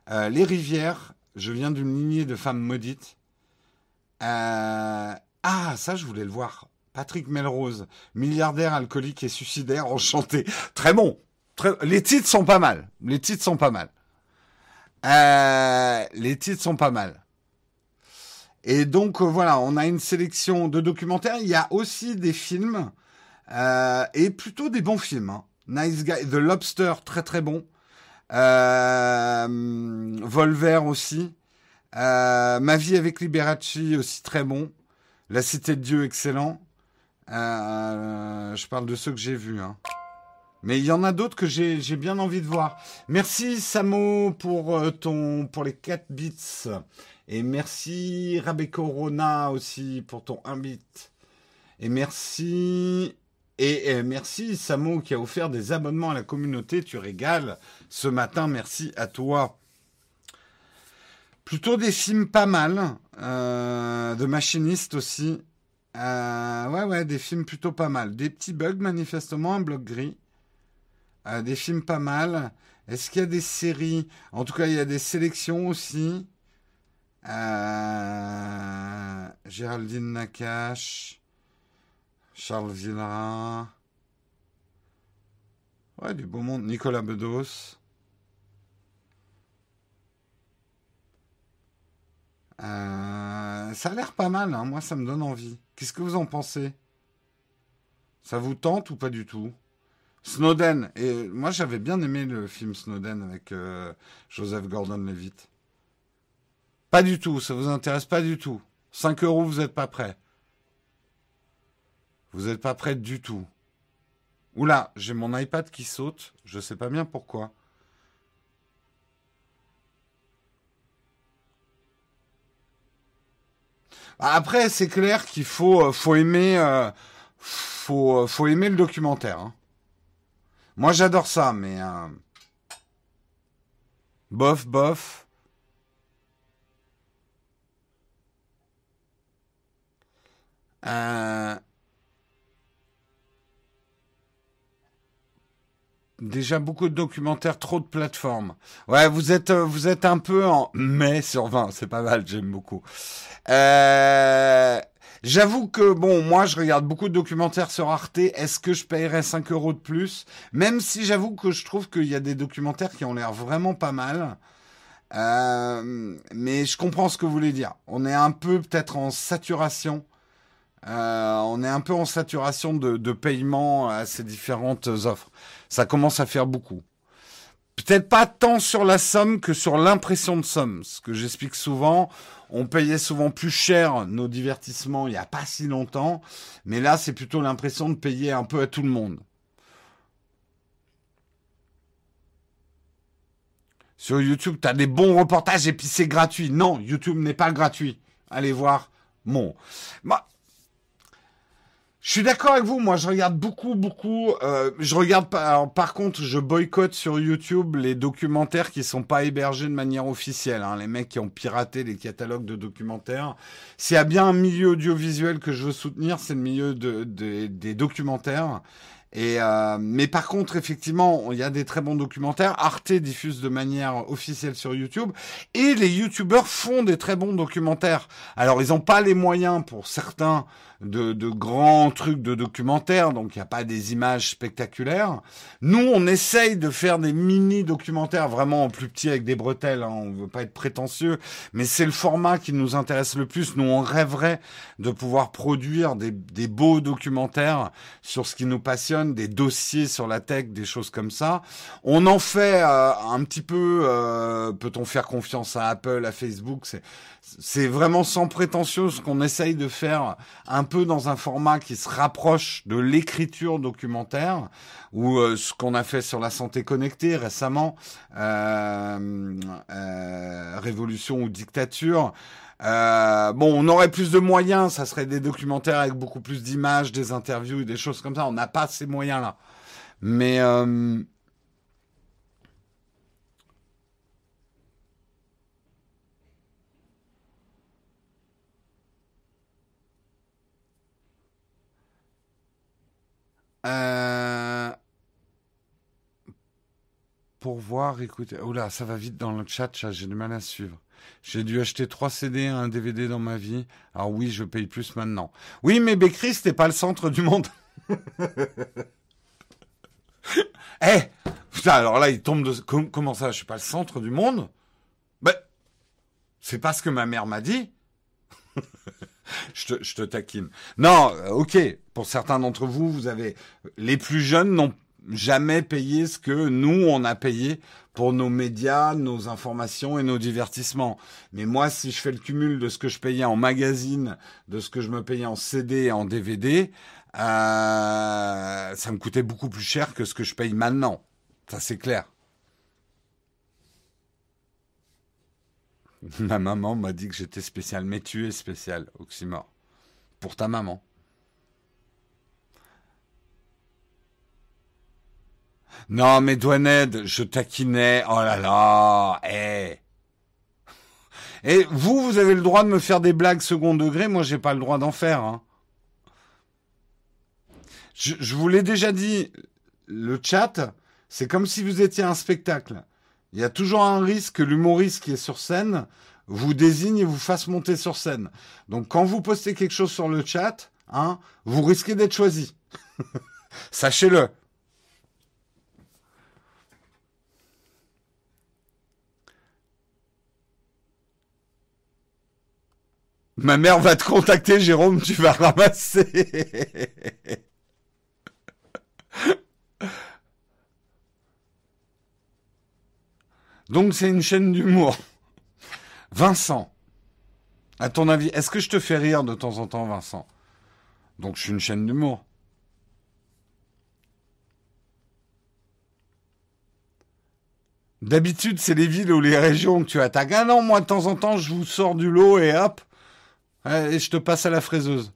Euh, les rivières, je viens d'une lignée de femmes maudites. ah, ça, je voulais le voir. Patrick Melrose, milliardaire, alcoolique et suicidaire, enchanté. Très bon. Les titres sont pas mal. Les titres sont pas mal. Euh, les titres sont pas mal. Et donc euh, voilà, on a une sélection de documentaires. Il y a aussi des films euh, et plutôt des bons films. Hein. Nice Guy, The Lobster, très très bon. Volver aussi. Ma vie avec Liberace aussi très bon. La Cité de Dieu, excellent. Euh, je parle de ceux que j'ai vus. Hein. Mais il y en a d'autres que j'ai bien envie de voir. Merci Samo pour euh, ton pour les 4 bits. Et merci Rabé Corona aussi pour ton 1 bit. Et merci et, merci Samo qui a offert des abonnements à la communauté. Tu régales ce matin. Merci à toi. Plutôt des films pas mal. Euh, de machinistes aussi. Euh, ouais, ouais, des films plutôt pas mal. Des petits bugs, manifestement, un bloc gris. Euh, des films pas mal. Est-ce qu'il y a des séries? En tout cas, il y a des sélections aussi. Euh, Géraldine Nakache. Charles Villerin. Ouais, du beau monde. Nicolas Bedos. Ça a l'air pas mal, hein. moi ça me donne envie. Qu'est-ce que vous en pensez? Ça vous tente ou pas du tout? Snowden, et moi j'avais bien aimé le film Snowden avec euh, Joseph Gordon-Levitt. Pas du tout, ça vous intéresse pas du tout. 5 euros, vous n'êtes pas prêt. Vous n'êtes pas prêt du tout. Oula, j'ai mon iPad qui saute, je sais pas bien pourquoi. Après, c'est clair qu'il faut, euh, faut aimer, euh, faut, euh, faut aimer le documentaire. Hein. Moi, j'adore ça, mais bof, bof. Déjà beaucoup de documentaires, trop de plateformes. Ouais, vous êtes euh, vous êtes un peu en mai sur 20, c'est pas mal, j'aime beaucoup. Euh, J'avoue que bon, moi je regarde beaucoup de documentaires sur Arte. Est-ce que je paierais 5 euros de plus? Même si j'avoue que je trouve qu'il y a des documentaires qui ont l'air vraiment pas mal. Euh, mais je comprends ce que vous voulez dire. On est un peu peut-être en saturation. On est un peu en saturation de, de paiement à ces différentes offres ça commence à faire beaucoup. Peut-être pas tant sur la somme que sur l'impression de somme. Ce que j'explique souvent, on payait souvent plus cher nos divertissements il n'y a pas si longtemps, mais là c'est plutôt l'impression de payer un peu à tout le monde. Sur YouTube, tu as des bons reportages et puis c'est gratuit. Non, YouTube n'est pas gratuit. Allez voir. Bah, je suis d'accord avec vous. Moi, je regarde beaucoup, beaucoup. Euh, je regarde pas. par contre, je boycotte sur YouTube les documentaires qui sont pas hébergés de manière officielle. Hein. Les mecs qui ont piraté les catalogues de documentaires. S'il y a bien un milieu audiovisuel que je veux soutenir, c'est le milieu de, des documentaires. Et euh, mais par contre, effectivement, il y a des très bons documentaires. Arte diffuse de manière officielle sur YouTube et les YouTubeurs font des très bons documentaires. Alors, ils n'ont pas les moyens pour certains de, de grands trucs de documentaires, donc il n'y a pas des images spectaculaires. Nous, on essaye de faire des mini-documentaires vraiment plus petits avec des bretelles, hein, on veut pas être prétentieux, mais c'est le format qui nous intéresse le plus. Nous, on rêverait de pouvoir produire des, des beaux documentaires sur ce qui nous passionne, des dossiers sur la tech, des choses comme ça. On en fait euh, un petit peu, euh, peut-on faire confiance à Apple, à Facebook, c'est vraiment sans prétention ce qu'on essaye de faire un peu dans un format qui se rapproche de l'écriture documentaire ou euh, ce qu'on a fait sur la santé connectée récemment, euh, euh, révolution ou dictature. bon, on aurait plus de moyens, ça serait des documentaires avec beaucoup plus d'images, des interviews des choses comme ça. On n'a pas ces moyens-là. Mais Euh, pour voir, écoutez. Oula, ça va vite dans le chat, j'ai du mal à suivre. J'ai dû acheter trois CD et un DVD dans ma vie. Alors oui, je paye plus maintenant. Oui, mais Bécris, c'était pas le centre du monde. Eh Putain, alors là, il tombe de... Comment ça, je suis pas le centre du monde? Ben, c'est pas ce que ma mère m'a dit. je, te, je te taquine. Non, euh, ok. Pour certains d'entre vous, vous avez les plus jeunes n'ont jamais payé ce que nous on a payé pour nos médias, nos informations et nos divertissements. Mais moi, si je fais le cumul de ce que je payais en magazine, de ce que je me payais en CD et en DVD, euh, ça me coûtait beaucoup plus cher que ce que je paye maintenant. Ça c'est clair. Ma maman m'a dit que j'étais spécial, mais tu es spécial, Oxymore. Pour ta maman. Non, mais Douaned, je taquinais. Oh là là, eh. Et vous, vous avez le droit de me faire des blagues second degré, moi j'ai pas le droit d'en faire. Hein. Je, je vous l'ai déjà dit, le chat, c'est comme si vous étiez un spectacle. Il y a toujours un risque que l'humoriste qui est sur scène vous désigne et vous fasse monter sur scène. Donc quand vous postez quelque chose sur le chat, hein, vous risquez d'être choisi. Sachez-le. Ma mère va te contacter, Jérôme, tu vas ramasser. Donc c'est une chaîne d'humour. Vincent, à ton avis, est-ce que je te fais rire de temps en temps, Vincent? Donc je suis une chaîne d'humour. D'habitude, c'est les villes ou les régions que tu attaques. Ah non, moi, de temps en temps, je vous sors du lot et hop, et je te passe à la fraiseuse.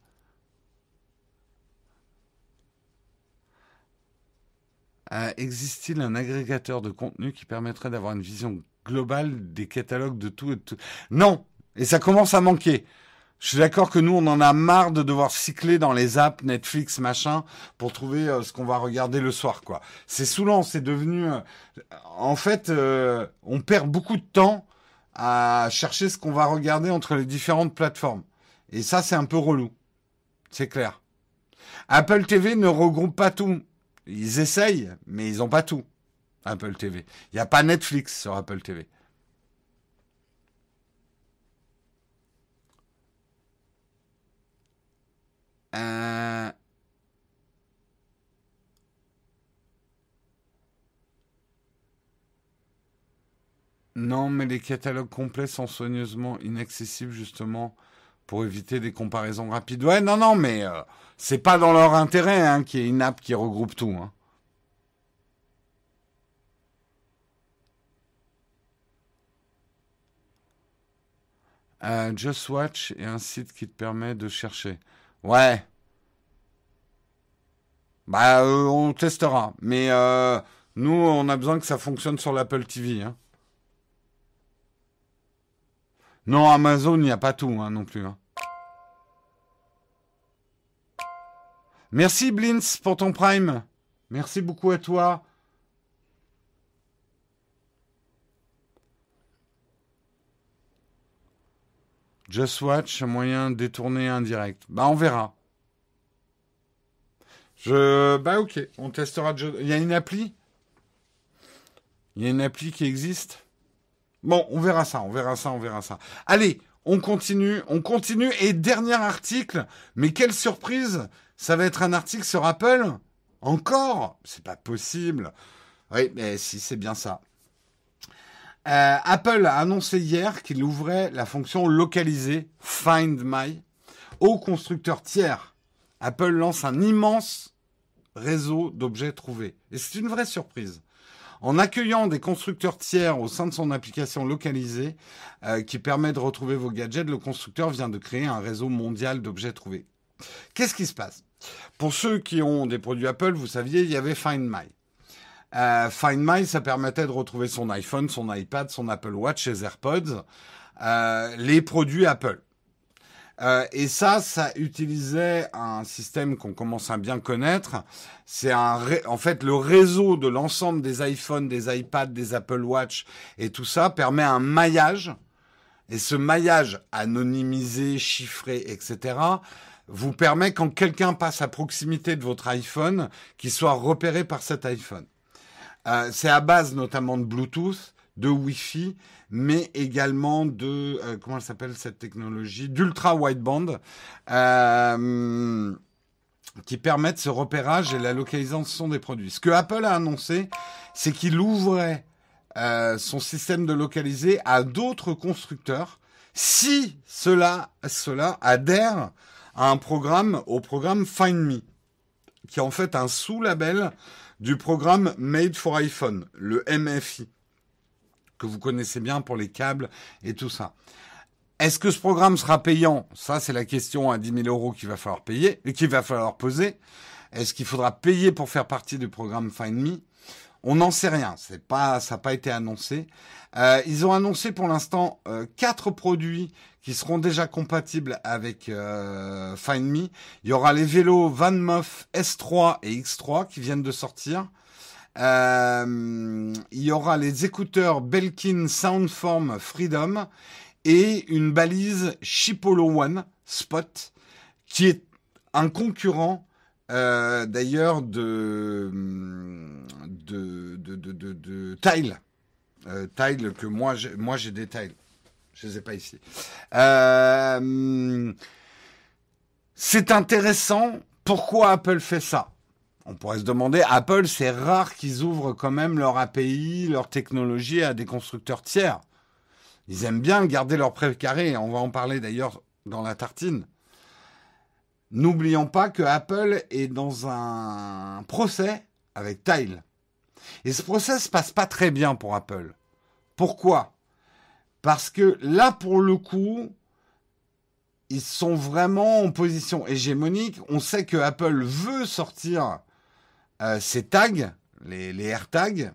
Euh, Existe-t-il un agrégateur de contenu qui permettrait d'avoir une vision globale des catalogues de tout et de tout? Non, et ça commence à manquer. Je suis d'accord que nous, on en a marre de devoir cycler dans les apps Netflix, machin, pour trouver euh, ce qu'on va regarder le soir, quoi. C'est saoulant, c'est devenu... euh, en fait, euh, on perd beaucoup de temps à chercher ce qu'on va regarder entre les différentes plateformes. Et ça, c'est un peu relou. C'est clair. Apple TV ne regroupe pas tout. Ils essayent, mais ils n'ont pas tout. Apple TV. Il n'y a pas Netflix sur Apple TV. Euh, Non, mais les catalogues complets sont soigneusement inaccessibles justement pour éviter des comparaisons rapides. Ouais, non, non, mais euh, c'est pas dans leur intérêt hein, qu'il y ait une app qui regroupe tout. hein. Euh, Just Watch est un site qui te permet de chercher. Ouais. Bah, euh, on testera. Mais euh, nous, on a besoin que ça fonctionne sur l'Apple TV. hein. Non, Amazon, il n'y a pas tout hein, non plus. hein. Merci Blintz pour ton Prime. Merci beaucoup à toi. Just Watch, moyen détourné indirect. Bah, on verra. Je. Bah, ok, on testera. Il y a une appli? Il y a une appli qui existe? Bon, on verra ça, on verra ça, on verra ça. Allez, on continue, on continue. Et dernier article, mais quelle surprise Ça va être un article sur Apple Encore? C'est pas possible. Oui, mais si, c'est bien ça. Euh, Apple a annoncé hier qu'il ouvrait la fonction localisée Find My aux constructeurs tiers. Apple lance un immense réseau d'objets trouvés. Et c'est une vraie surprise. En accueillant des constructeurs tiers au sein de son application localisée euh, qui permet de retrouver vos gadgets, le constructeur vient de créer un réseau mondial d'objets trouvés. Qu'est-ce qui se passe? Pour ceux qui ont des produits Apple, vous saviez, il y avait Find My. Euh, Find My, ça permettait de retrouver son iPhone, son iPad, son Apple Watch, ses AirPods, euh, les produits Apple. Euh, et ça, ça utilisait un système qu'on commence à bien connaître. C'est un, en fait, le réseau de l'ensemble des iPhones, des iPads, des Apple Watch et tout ça permet un maillage. Et ce maillage anonymisé, chiffré, etc., vous permet quand quelqu'un passe à proximité de votre iPhone, qu'il soit repéré par cet iPhone. Euh, c'est à base notamment de Bluetooth, de Wi-Fi, mais également de euh, comment elle s'appelle cette technologie d'ultra wideband euh, qui permettent ce repérage et la localisation des produits. Ce que Apple a annoncé, c'est qu'il ouvrait euh, son système de localiser à d'autres constructeurs si cela cela adhère un programme au programme Find Me qui est en fait un sous-label du programme Made for iPhone, le MFI, que vous connaissez bien pour les câbles et tout ça. Est-ce que ce programme sera payant? Ça, c'est la question à 10 000 euros qu'il va falloir payer et qu'il va falloir poser. Est-ce qu'il faudra payer pour faire partie du programme Find Me? On n'en sait rien. Ça n'a pas été annoncé. Euh, ils ont annoncé pour l'instant euh, quatre produits qui seront déjà compatibles avec euh, Find Me. Il y aura les vélos VanMoff S3 et X3 qui viennent de sortir. Euh, il y aura les écouteurs Belkin Soundform Freedom et une balise Chipolo One Spot qui est un concurrent euh, d'ailleurs de, de, de, de, de. Euh, que moi j'ai, moi j'ai des Tile. Je les ai pas ici. Euh, c'est intéressant. Pourquoi Apple fait ça? On pourrait se demander, Apple, c'est rare qu'ils ouvrent quand même leur API, leur technologie à des constructeurs tiers. Ils aiment bien garder leur précaré. On va en parler d'ailleurs dans la tartine. N'oublions pas que Apple est dans un procès avec Tile. Et ce procès se passe pas très bien pour Apple. Pourquoi? Parce que là, pour le coup, ils sont vraiment en position hégémonique. On sait que Apple veut sortir euh, ses tags, les, les AirTags,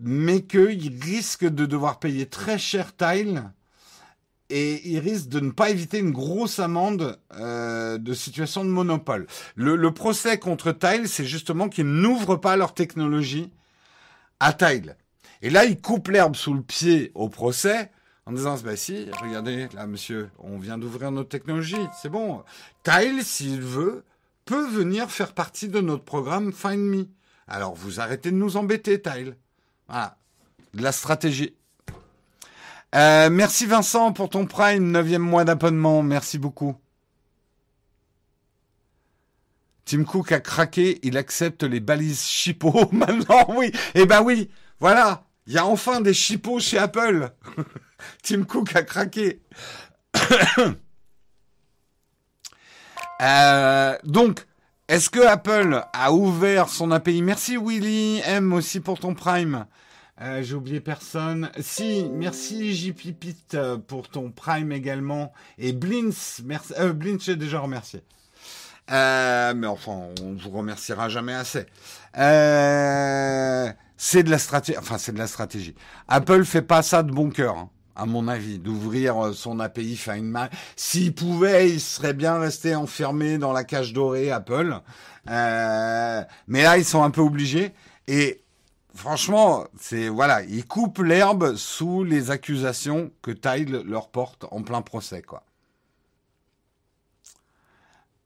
mais qu'ils risquent de devoir payer très cher Tile et ils risquent de ne pas éviter une grosse amende euh, de situation de monopole. Le, le procès contre Tile, c'est justement qu'ils n'ouvrent pas leur technologie à Tile. Et là, ils coupent l'herbe sous le pied au procès en disant, bah si, regardez, là, monsieur, on vient d'ouvrir notre technologie, c'est bon. Tile, s'il veut, peut venir faire partie de notre programme Find Me. Alors, vous arrêtez de nous embêter, Tile. Voilà. De la stratégie. Euh, merci Vincent pour ton Prime, neuvième mois d'abonnement. Merci beaucoup. Tim Cook a craqué, il accepte les balises chipot. Maintenant, oui. Eh ben oui, voilà. Il y a enfin des chipots chez Apple. Tim Cook a craqué. euh, donc, est-ce que Apple a ouvert son API Merci Willy M aussi pour ton Prime. Euh, J'ai oublié personne. Si, merci JP Pete pour ton Prime également. Et Blintz, merci. Euh, j'ai déjà remercié. Euh, mais enfin, on vous remerciera jamais assez. Euh, c'est de la stratégie. Enfin, c'est de la stratégie. Apple fait pas ça de bon cœur. Hein, à mon avis, d'ouvrir son API Find. S'il pouvait, il serait bien resté enfermé dans la cage dorée Apple. Euh, mais là, ils sont un peu obligés. Et franchement, c'est voilà, ils coupent l'herbe sous les accusations que Tile leur porte en plein procès, quoi.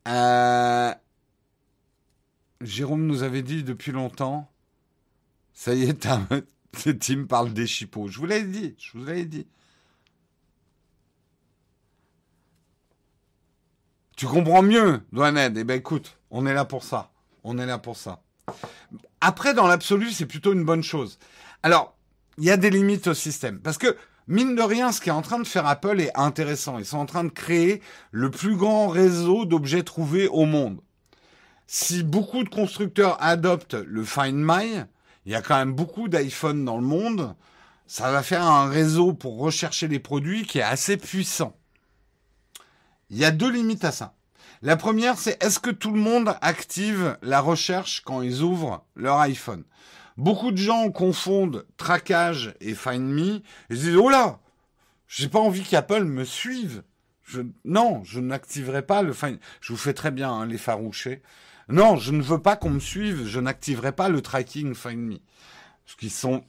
Euh, Jérôme nous avait dit depuis longtemps. Ça y est, Tim parle des chipots. Je vous l'avais dit, je vous l'avais dit. Tu comprends mieux, Douaned. Eh ben écoute, on est là pour ça. On est là pour ça. Après, dans l'absolu, c'est plutôt une bonne chose. Alors, il y a des limites au système. Parce que, mine de rien, ce qui est en train de faire Apple est intéressant. Ils sont en train de créer le plus grand réseau d'objets trouvés au monde. Si beaucoup de constructeurs adoptent le Find My, il y a quand même beaucoup d'iPhone dans le monde, ça va faire un réseau pour rechercher les produits qui est assez puissant. Il y a deux limites à ça. La première, c'est est-ce que tout le monde active la recherche quand ils ouvrent leur iPhone? Beaucoup de gens confondent traquage et Find Me. Se disent, oh là, j'ai pas envie qu'Apple me suive. Non, je n'activerai pas le Find. Je vous fais très bien hein, les farouchés. Non, je ne veux pas qu'on me suive. Je n'activerai pas le tracking Find Me. Parce qu'ils sont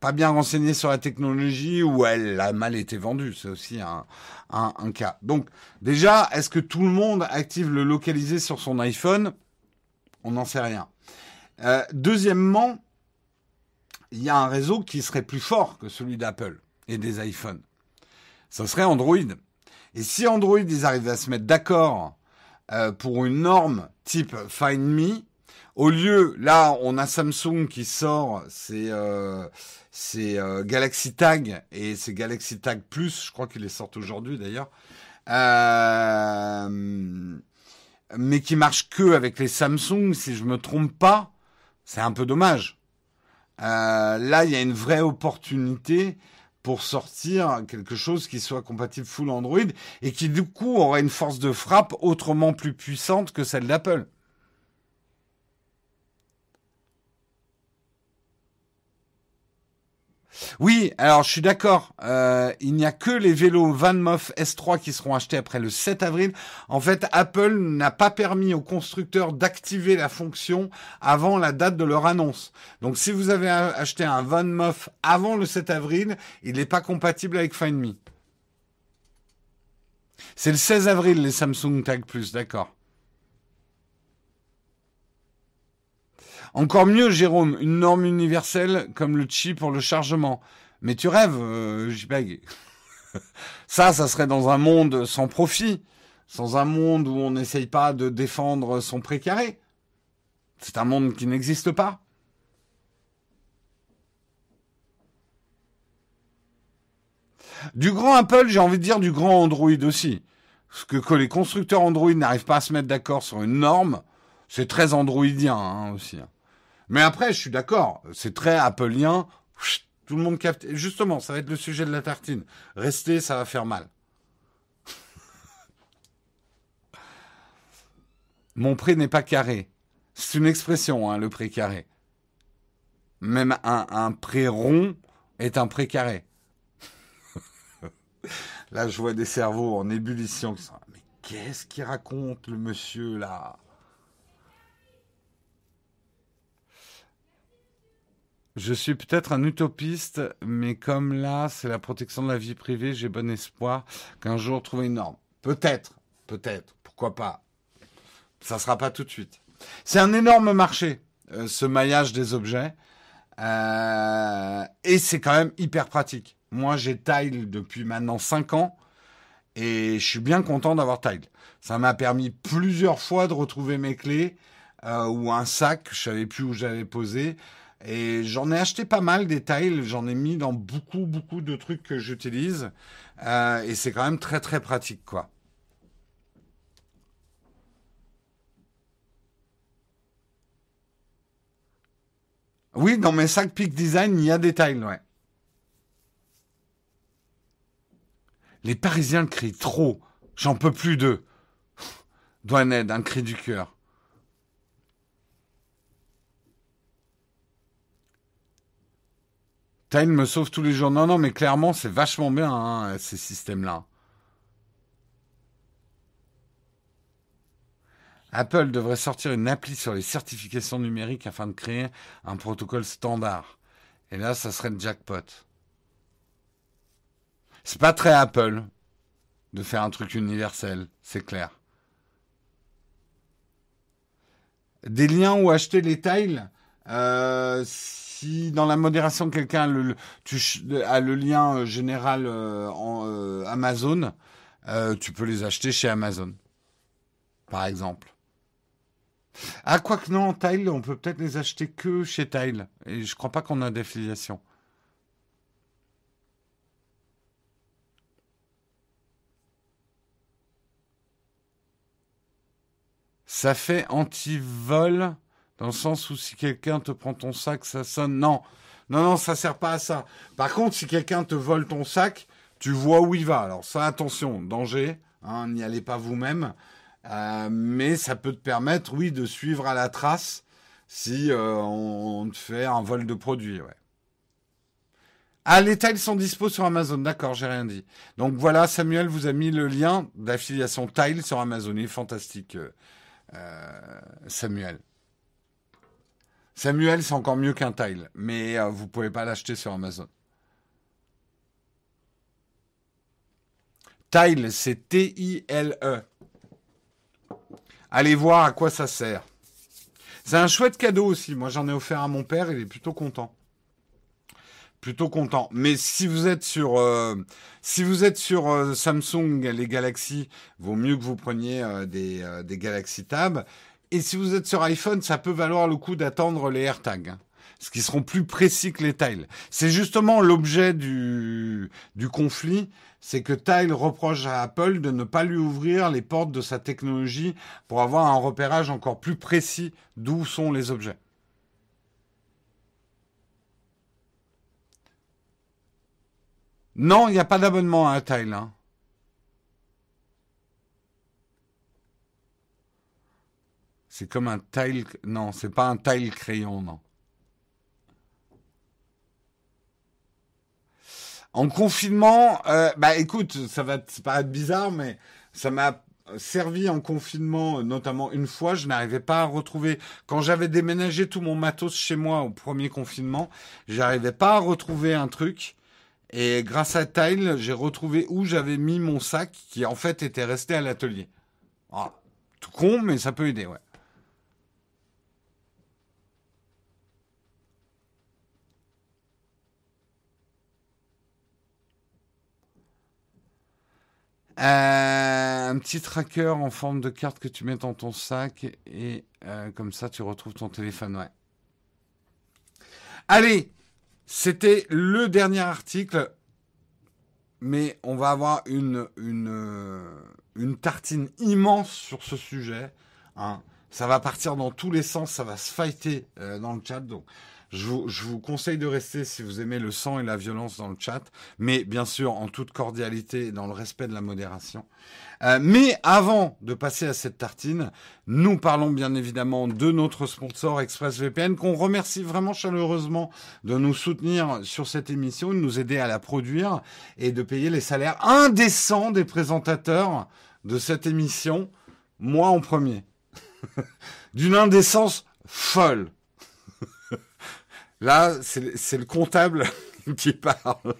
pas bien renseignés sur la technologie ou elle a mal été vendue. C'est aussi un, cas. Donc, déjà, est-ce que tout le monde active le localisé sur son iPhone? On n'en sait rien. Euh, deuxièmement, il y a un réseau qui serait plus fort que celui d'Apple et des iPhones. Ce serait Android. Et si Android, ils arrivent à se mettre d'accord euh, pour une norme type Find Me, au lieu, là, on a Samsung qui sort ses, euh, euh, Galaxy Tag et ses Galaxy Tag Plus, je crois qu'ils les sortent aujourd'hui d'ailleurs, euh, mais qui marchent que avec les Samsung, si je me trompe pas, c'est un peu dommage. Euh, là, il y a une vraie opportunité pour sortir quelque chose qui soit compatible full Android et qui du coup aurait une force de frappe autrement plus puissante que celle d'Apple. Oui, alors je suis d'accord. Euh, il n'y a que les vélos VanMoff S3 qui seront achetés après le 7 avril. En fait, Apple n'a pas permis aux constructeurs d'activer la fonction avant la date de leur annonce. Donc si vous avez acheté un VanMoff avant le 7 avril, il n'est pas compatible avec Find Me. C'est le 16 avril les Samsung Tag Plus, d'accord. Encore mieux, Jérôme, une norme universelle comme le chip pour le chargement. Mais tu rêves, euh, JPEG. ça, ça serait dans un monde sans profit, sans un monde où on n'essaye pas de défendre son précaré. C'est un monde qui n'existe pas. Du grand Apple, j'ai envie de dire du grand Android aussi. Parce que, que les constructeurs Android n'arrivent pas à se mettre d'accord sur une norme, c'est très androidien hein, aussi. Mais après, je suis d'accord, c'est très appelien. Tout le monde capte. Justement, ça va être le sujet de la tartine. Restez, ça va faire mal. Mon pré n'est pas carré. C'est une expression, hein, le pré carré. Même un, un pré rond est un pré carré. là, je vois des cerveaux en ébullition. Mais qu'est-ce qu'il raconte le monsieur là? Je suis peut-être un utopiste, mais comme là, c'est la protection de la vie privée, j'ai bon espoir qu'un jour trouver une norme. Peut-être, peut-être, pourquoi pas. Ça ne sera pas tout de suite. C'est un énorme marché, euh, ce maillage des objets. Euh, et c'est quand même hyper pratique. Moi, j'ai Tile depuis maintenant 5 ans et je suis bien content d'avoir Tile. Ça m'a permis plusieurs fois de retrouver mes clés euh, ou un sac, je savais plus où j'allais poser. Et j'en ai acheté pas mal des tiles, j'en ai mis dans beaucoup, beaucoup de trucs que j'utilise. Euh, et c'est quand même très, très pratique, quoi. Oui, dans mes sacs Peak Design, il y a des tiles, ouais. Les Parisiens crient trop. J'en peux plus d'eux. Douaned, un cri du cœur. Tile me sauve tous les jours. Non, non, mais clairement, c'est vachement bien, hein, ces systèmes-là. Apple devrait sortir une appli sur les certifications numériques afin de créer un protocole standard. Et là, ça serait le jackpot. C'est pas très Apple de faire un truc universel, c'est clair. Des liens où acheter les tiles, euh, si dans la modération quelqu'un a le, lien euh, général euh, en Amazon, tu peux les acheter chez Amazon, par exemple. Ah, quoi que non, Tile, on peut peut-être les acheter que chez Tile. Et je crois pas qu'on a d'affiliation. Ça fait anti-vol dans le sens où si quelqu'un te prend ton sac, ça sonne. Non, non, non, ça sert pas à ça. Par contre, si quelqu'un te vole ton sac, tu vois où il va. Alors ça, attention, danger. Hein, N'y allez pas vous-même. Euh, mais ça peut te permettre, oui, de suivre à la trace si euh, on, te fait un vol de produits. Ouais. Ah, les tiles sont dispo sur Amazon. D'accord, j'ai rien dit. Donc voilà, Samuel vous a mis le lien d'affiliation Tile sur Amazon. Il est fantastique, euh, Samuel. Samuel, c'est encore mieux qu'un tile, mais vous pouvez pas l'acheter sur Amazon. Tile, c'est T-I-L-E. Allez voir à quoi ça sert. C'est un chouette cadeau aussi. Moi, j'en ai offert à mon père. Il est plutôt content. Plutôt content. Mais si vous êtes sur, euh, si euh, Samsung, les Galaxy, vaut mieux que vous preniez euh, des Galaxy Tab. Et si vous êtes sur iPhone, ça peut valoir le coup d'attendre les AirTags. Hein ce qui seront plus précis que les Tile. C'est justement l'objet du, du conflit, c'est que Tile reproche à Apple de ne pas lui ouvrir les portes de sa technologie pour avoir un repérage encore plus précis d'où sont les objets. Non, il n'y a pas d'abonnement à Tile. Hein. C'est comme un tile. Non, c'est pas un tile crayon, non. En confinement, euh, bah écoute, ça va te paraître bizarre, mais ça m'a servi en confinement, notamment une fois, je n'arrivais pas à retrouver, quand j'avais déménagé tout mon matos chez moi au premier confinement, j'arrivais pas à retrouver un truc. Et grâce à Tile, j'ai retrouvé où j'avais mis mon sac qui en fait était resté à l'atelier. Ah, tout con, mais ça peut aider, ouais. Euh, un petit tracker en forme de carte que tu mets dans ton sac et euh, comme ça tu retrouves ton téléphone. Allez, c'était le dernier article, mais on va avoir une, une, euh, une tartine immense sur ce sujet. Hein. Ça va partir dans tous les sens, ça va se fighter dans le chat. Donc, Je vous, conseille de rester si vous aimez le sang et la violence dans le chat, mais bien sûr en toute cordialité et dans le respect de la modération. Euh, mais avant de passer à cette tartine, nous parlons bien évidemment de notre sponsor ExpressVPN qu'on remercie vraiment chaleureusement de nous soutenir sur cette émission, de nous aider à la produire et de payer les salaires indécents des présentateurs de cette émission, moi en premier. D'une indécence folle. Là, c'est le comptable qui parle.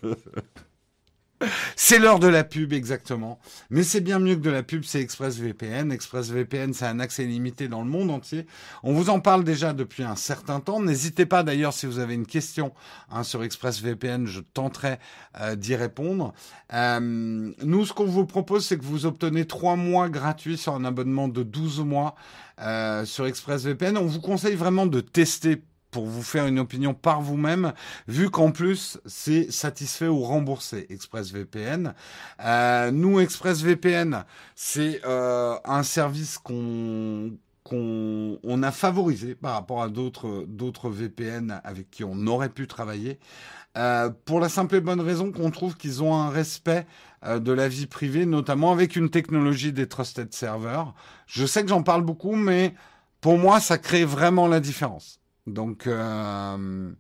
C'est l'heure de la pub, exactement. Mais c'est bien mieux que de la pub, c'est ExpressVPN. ExpressVPN, c'est un accès limité dans le monde entier. On vous en parle déjà depuis un certain temps. N'hésitez pas d'ailleurs si vous avez une question hein, sur ExpressVPN, je tenterai euh, d'y répondre. Euh, nous, ce qu'on vous propose, c'est que vous obtenez trois mois gratuits sur un abonnement de 12 mois euh, sur ExpressVPN. On vous conseille vraiment de tester pour vous faire une opinion par vous-même, vu qu'en plus c'est satisfait ou remboursé ExpressVPN. Euh, nous ExpressVPN, c'est euh, un service qu'on qu'on on a favorisé par rapport à d'autres d'autres VPN avec qui on aurait pu travailler. Euh, pour la simple et bonne raison qu'on trouve qu'ils ont un respect euh, de la vie privée, notamment avec une technologie des trusted servers. Je sais que j'en parle beaucoup, mais pour moi, ça crée vraiment la différence. Donc, euh,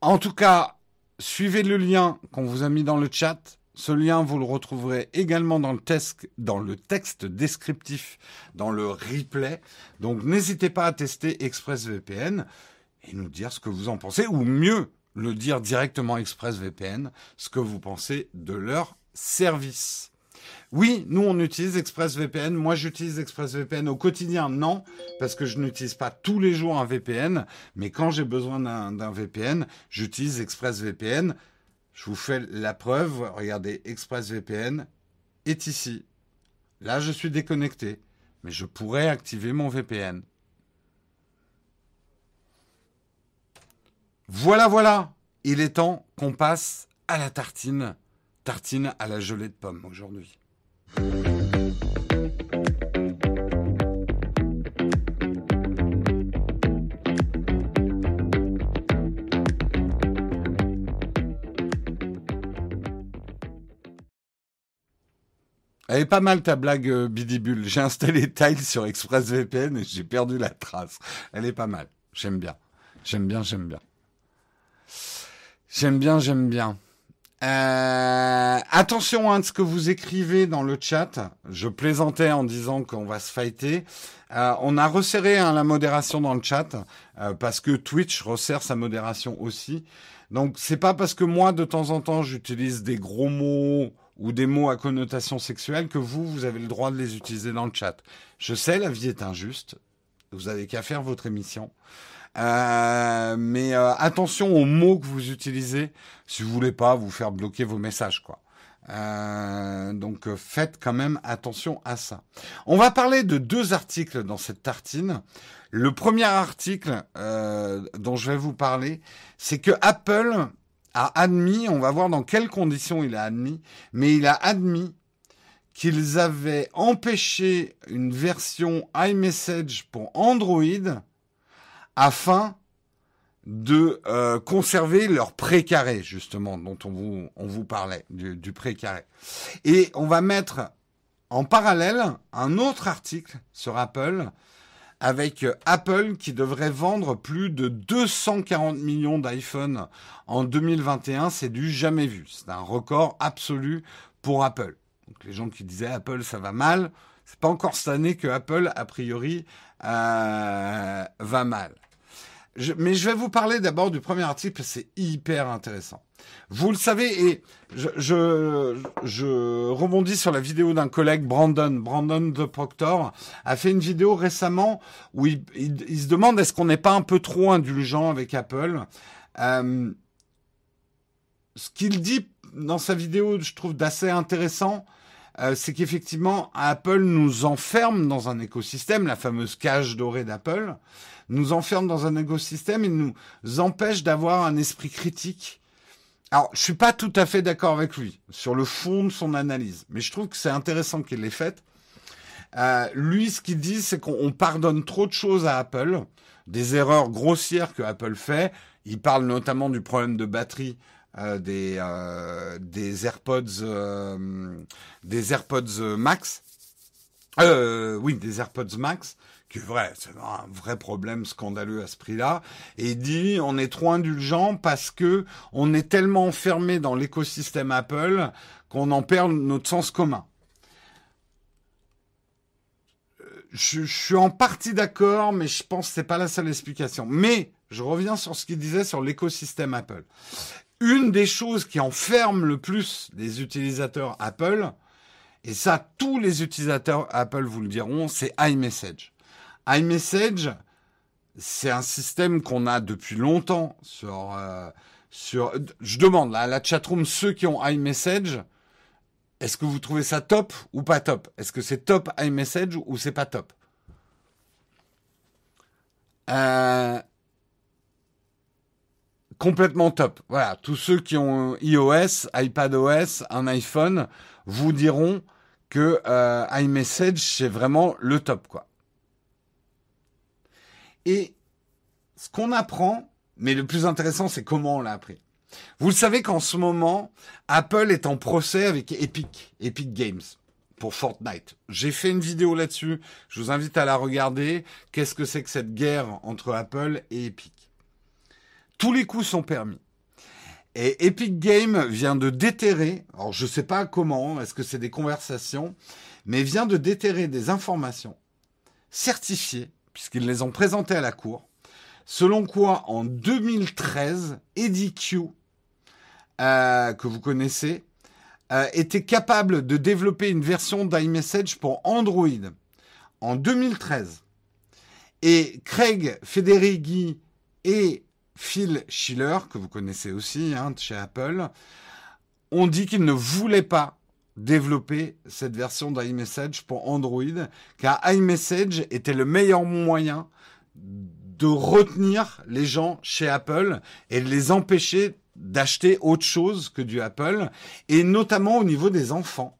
en tout cas, suivez le lien qu'on vous a mis dans le chat. Ce lien, vous le retrouverez également dans le, texte, dans le texte descriptif, dans le replay. Donc, n'hésitez pas à tester ExpressVPN et nous dire ce que vous en pensez, ou mieux, le dire directement ExpressVPN, ce que vous pensez de leur service. Oui, nous on utilise ExpressVPN. Moi j'utilise ExpressVPN au quotidien, non, parce que je n'utilise pas tous les jours un VPN, mais quand j'ai besoin d'un VPN, j'utilise ExpressVPN. Je vous fais la preuve, regardez, ExpressVPN est ici. Là je suis déconnecté, mais je pourrais activer mon VPN. Voilà, voilà, il est temps qu'on passe à la tartine. Tartine à la gelée de pomme aujourd'hui. Elle est pas mal ta blague euh, bidibule. J'ai installé Tile sur ExpressVPN et j'ai perdu la trace. Elle est pas mal. J'aime bien. J'aime bien, j'aime bien. J'aime bien, j'aime bien. Euh, attention à ce que vous écrivez dans le chat. Je plaisantais en disant qu'on va se fighter. Euh, on a resserré hein, la modération dans le chat euh, parce que Twitch resserre sa modération aussi. Donc c'est pas parce que moi de temps en temps j'utilise des gros mots ou des mots à connotation sexuelle que vous vous avez le droit de les utiliser dans le chat. Je sais la vie est injuste. Vous avez qu'à faire votre émission. Euh, mais euh, attention aux mots que vous utilisez si vous voulez pas vous faire bloquer vos messages, quoi. Euh, donc faites quand même attention à ça. On va parler de deux articles dans cette tartine. Le premier article dont je vais vous parler, c'est que Apple a admis, on va voir dans quelles conditions il a admis, mais il a admis qu'ils avaient empêché une version iMessage pour Android afin de euh, conserver leur précaré, justement, dont on vous, on vous parlait, du, précaré. Et on va mettre en parallèle un autre article sur Apple avec Apple qui devrait vendre plus de 240 millions d'iPhone en 2021. C'est du jamais vu. C'est un record absolu pour Apple. Donc les gens qui disaient Apple ça va mal, c'est pas encore cette année que Apple a priori euh, va mal mais je vais vous parler d'abord du premier article c'est hyper intéressant. Vous le savez, et je, rebondis sur la vidéo d'un collègue, Brandon, Brandon de Proctor, a fait une vidéo récemment où il, il, se demande est-ce qu'on n'est pas un peu trop indulgent avec Apple. Euh, ce qu'il dit dans sa vidéo, je trouve d'assez intéressant, euh, c'est qu'effectivement, Apple nous enferme dans un écosystème, la fameuse cage dorée d'Apple, nous enferme dans un écosystème et nous empêche d'avoir un esprit critique. Alors, je suis pas tout à fait d'accord avec lui sur le fond de son analyse, mais je trouve que c'est intéressant qu'il l'ait faite. Euh, lui, ce qu'il dit, c'est qu'on pardonne trop de choses à Apple, des erreurs grossières que Apple fait. Il parle notamment du problème de batterie euh, des, euh, des AirPods, euh, des AirPods Max. oui, des AirPods Max, qui vrai, c'est un vrai problème scandaleux à ce prix-là. Et dit, on est trop indulgent parce que on est tellement enfermé dans l'écosystème Apple qu'on en perd notre sens commun. Je, je, suis en partie d'accord, mais je pense que c'est pas la seule explication. Mais je reviens sur ce qu'il disait sur l'écosystème Apple. Une des choses qui enferme le plus les utilisateurs Apple, et ça tous les utilisateurs Apple vous le diront, c'est iMessage. iMessage, c'est un système qu'on a depuis longtemps sur euh, sur. Je demande à la chatroom ceux qui ont iMessage, est-ce que vous trouvez ça top ou pas top? Est-ce que c'est top iMessage ou c'est pas top? Euh, complètement top. Voilà, tous ceux qui ont iOS, iPadOS, un iPhone vous diront que euh, iMessage c'est vraiment le top quoi. Et ce qu'on apprend, mais le plus intéressant c'est comment on l'a appris. Vous le savez qu'en ce moment, Apple est en procès avec Epic, Epic Games pour Fortnite. J'ai fait une vidéo là-dessus, je vous invite à la regarder. Qu'est-ce que c'est que cette guerre entre Apple et Epic? Tous les coups sont permis. Et Epic Games vient de déterrer, alors je ne sais pas comment, est-ce que c'est des conversations, mais vient de déterrer des informations certifiées, puisqu'ils les ont présentées à la Cour, selon quoi en 2013, EDQ, euh, que vous connaissez, euh, était capable de développer une version d'iMessage pour Android en 2013. Et Craig Federighi et Phil Schiller, que vous connaissez aussi hein, de chez Apple, ont dit qu'ils ne voulaient pas développer cette version d'iMessage pour Android, car iMessage était le meilleur moyen de retenir les gens chez Apple et de les empêcher d'acheter autre chose que du Apple, et notamment au niveau des enfants.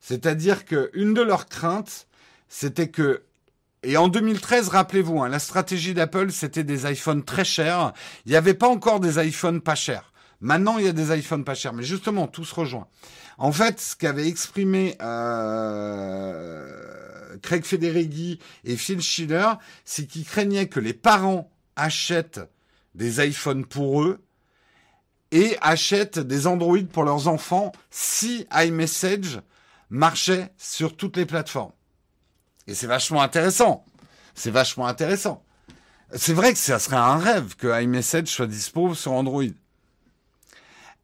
C'est-à-dire qu'une de leurs craintes, c'était que et en 2013, rappelez-vous, hein, la stratégie d'Apple, c'était des iPhones très chers. Il n'y avait pas encore des iPhones pas chers. Maintenant, il y a des iPhones pas chers. Mais justement, tout se rejoint. En fait, ce qu'avaient exprimé euh, Craig Federighi et Phil Schiller, c'est qu'ils craignaient que les parents achètent des iPhones pour eux et achètent des Android pour leurs enfants si iMessage marchait sur toutes les plateformes. Et c'est vachement intéressant. C'est vachement intéressant. C'est vrai que ça serait un rêve que iMessage soit dispo sur Android.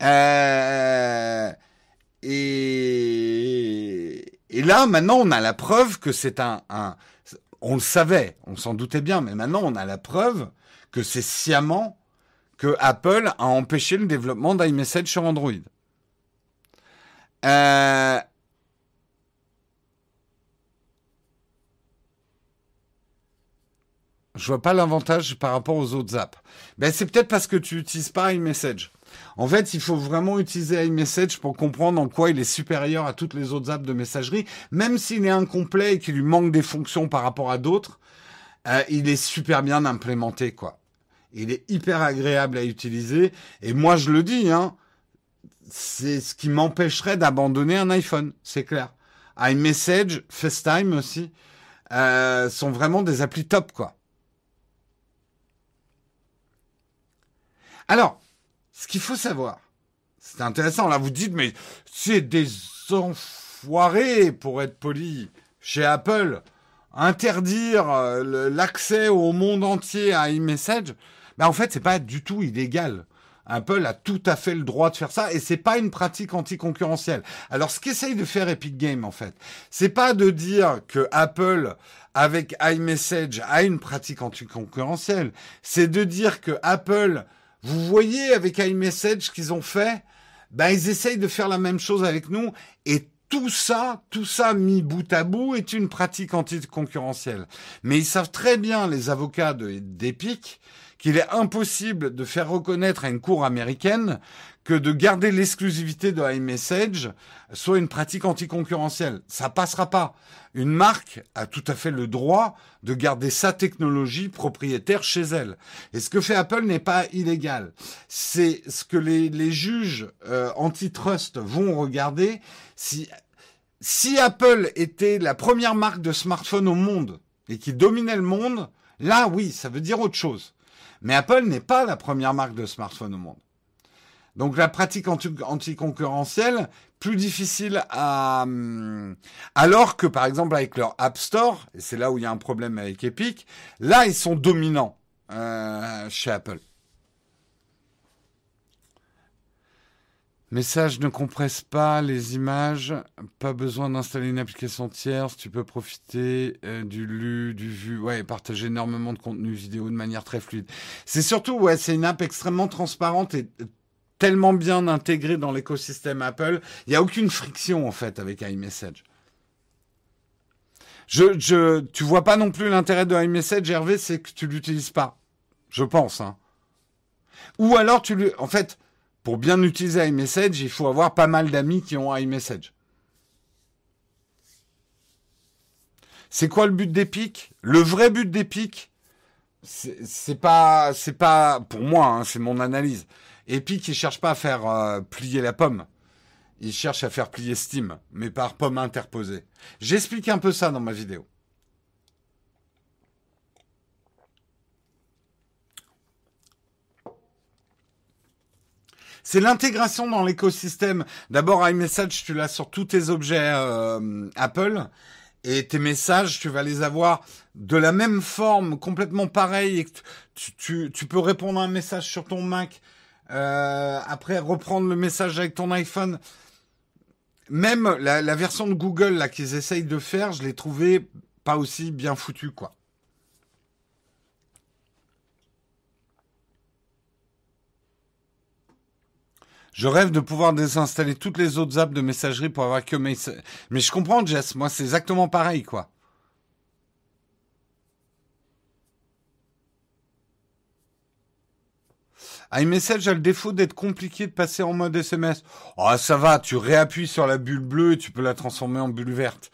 Euh, et, là, maintenant, on a la preuve que c'est un, un, On le savait, on s'en doutait bien, mais maintenant, on a la preuve que c'est sciemment que Apple a empêché le développement d'iMessage sur Android. Euh, Je vois pas l'avantage par rapport aux autres apps. Ben, c'est peut-être parce que tu n'utilises pas iMessage. En fait, il faut vraiment utiliser iMessage pour comprendre en quoi il est supérieur à toutes les autres apps de messagerie. Même s'il est incomplet et qu'il lui manque des fonctions par rapport à d'autres, euh, il est super bien implémenté, quoi. Il est hyper agréable à utiliser. Et moi, je le dis, hein, c'est ce qui m'empêcherait d'abandonner un iPhone, c'est clair. iMessage, FaceTime aussi, euh, sont vraiment des applis top, quoi. Alors, ce qu'il faut savoir, c'est intéressant, là vous dites, mais c'est des enfoirés, pour être poli, chez Apple, interdire euh, l'accès au monde entier à iMessage, ben en fait, c'est pas du tout illégal. Apple a tout à fait le droit de faire ça et c'est pas une pratique anticoncurrentielle. Alors ce qu'essaye de faire Epic Games en fait, c'est pas de dire que Apple avec iMessage a une pratique anticoncurrentielle, c'est de dire que Apple vous voyez avec iMessage qu'ils ont fait? Ben ils essayent de faire la même chose avec nous et tout ça, tout ça mis bout à bout est une pratique anticoncurrentielle. Mais ils savent très bien, les avocats d'Epic, qu'il est impossible de faire reconnaître à une cour américaine que de garder l'exclusivité de iMessage soit une pratique anticoncurrentielle. Ça passera pas. Une marque a tout à fait le droit de garder sa technologie propriétaire chez elle. Et ce que fait Apple n'est pas illégal. C'est ce que les, juges euh, antitrust vont regarder. Si, si Apple était la première marque de smartphone au monde et qui dominait le monde, là oui, ça veut dire autre chose. Mais Apple n'est pas la première marque de smartphone au monde. Donc la pratique anticoncurrentielle, plus difficile à... Hum, alors que par exemple avec leur App Store, et c'est là où il y a un problème avec Epic, là ils sont dominants euh, chez Apple. Message ne compresse pas les images, pas besoin d'installer une application tierce, tu peux profiter euh, du lu, du vu, ouais, partager énormément de contenu vidéo de manière très fluide. C'est surtout, ouais, c'est une app extrêmement transparente et tellement bien intégré dans l'écosystème Apple. Il n'y a aucune friction en fait avec iMessage. Je, je, tu vois pas non plus l'intérêt de iMessage, Hervé, c'est que tu l'utilises pas. Je pense. Hein. Ou alors tu lui, en fait, pour bien utiliser iMessage, il faut avoir pas mal d'amis qui ont iMessage. C'est quoi le but d'Epic Le vrai but d'Epic, c'est pas, c'est pas pour moi, hein, c'est mon analyse. Epic, il cherche pas à faire euh, plier la pomme. Il cherche à faire plier Steam, mais par pomme interposée. J'explique un peu ça dans ma vidéo. C'est l'intégration dans l'écosystème. D'abord, iMessage, tu l'as sur tous tes objets euh, Apple. Et tes messages, tu vas les avoir de la même forme, complètement pareil. Et tu peux répondre à un message sur ton Mac euh, après, reprendre le message avec ton iPhone. Même la, version de Google là qu'ils essayent de faire, je l'ai trouvé pas aussi bien foutu quoi. Je rêve de pouvoir désinstaller toutes les autres apps de messagerie pour avoir que mes... Mais je comprends, Jess. Moi, c'est exactement pareil, quoi. iMessage a le défaut d'être compliqué de passer en mode SMS. Oh, ça va, tu réappuies sur la bulle bleue et tu peux la transformer en bulle verte.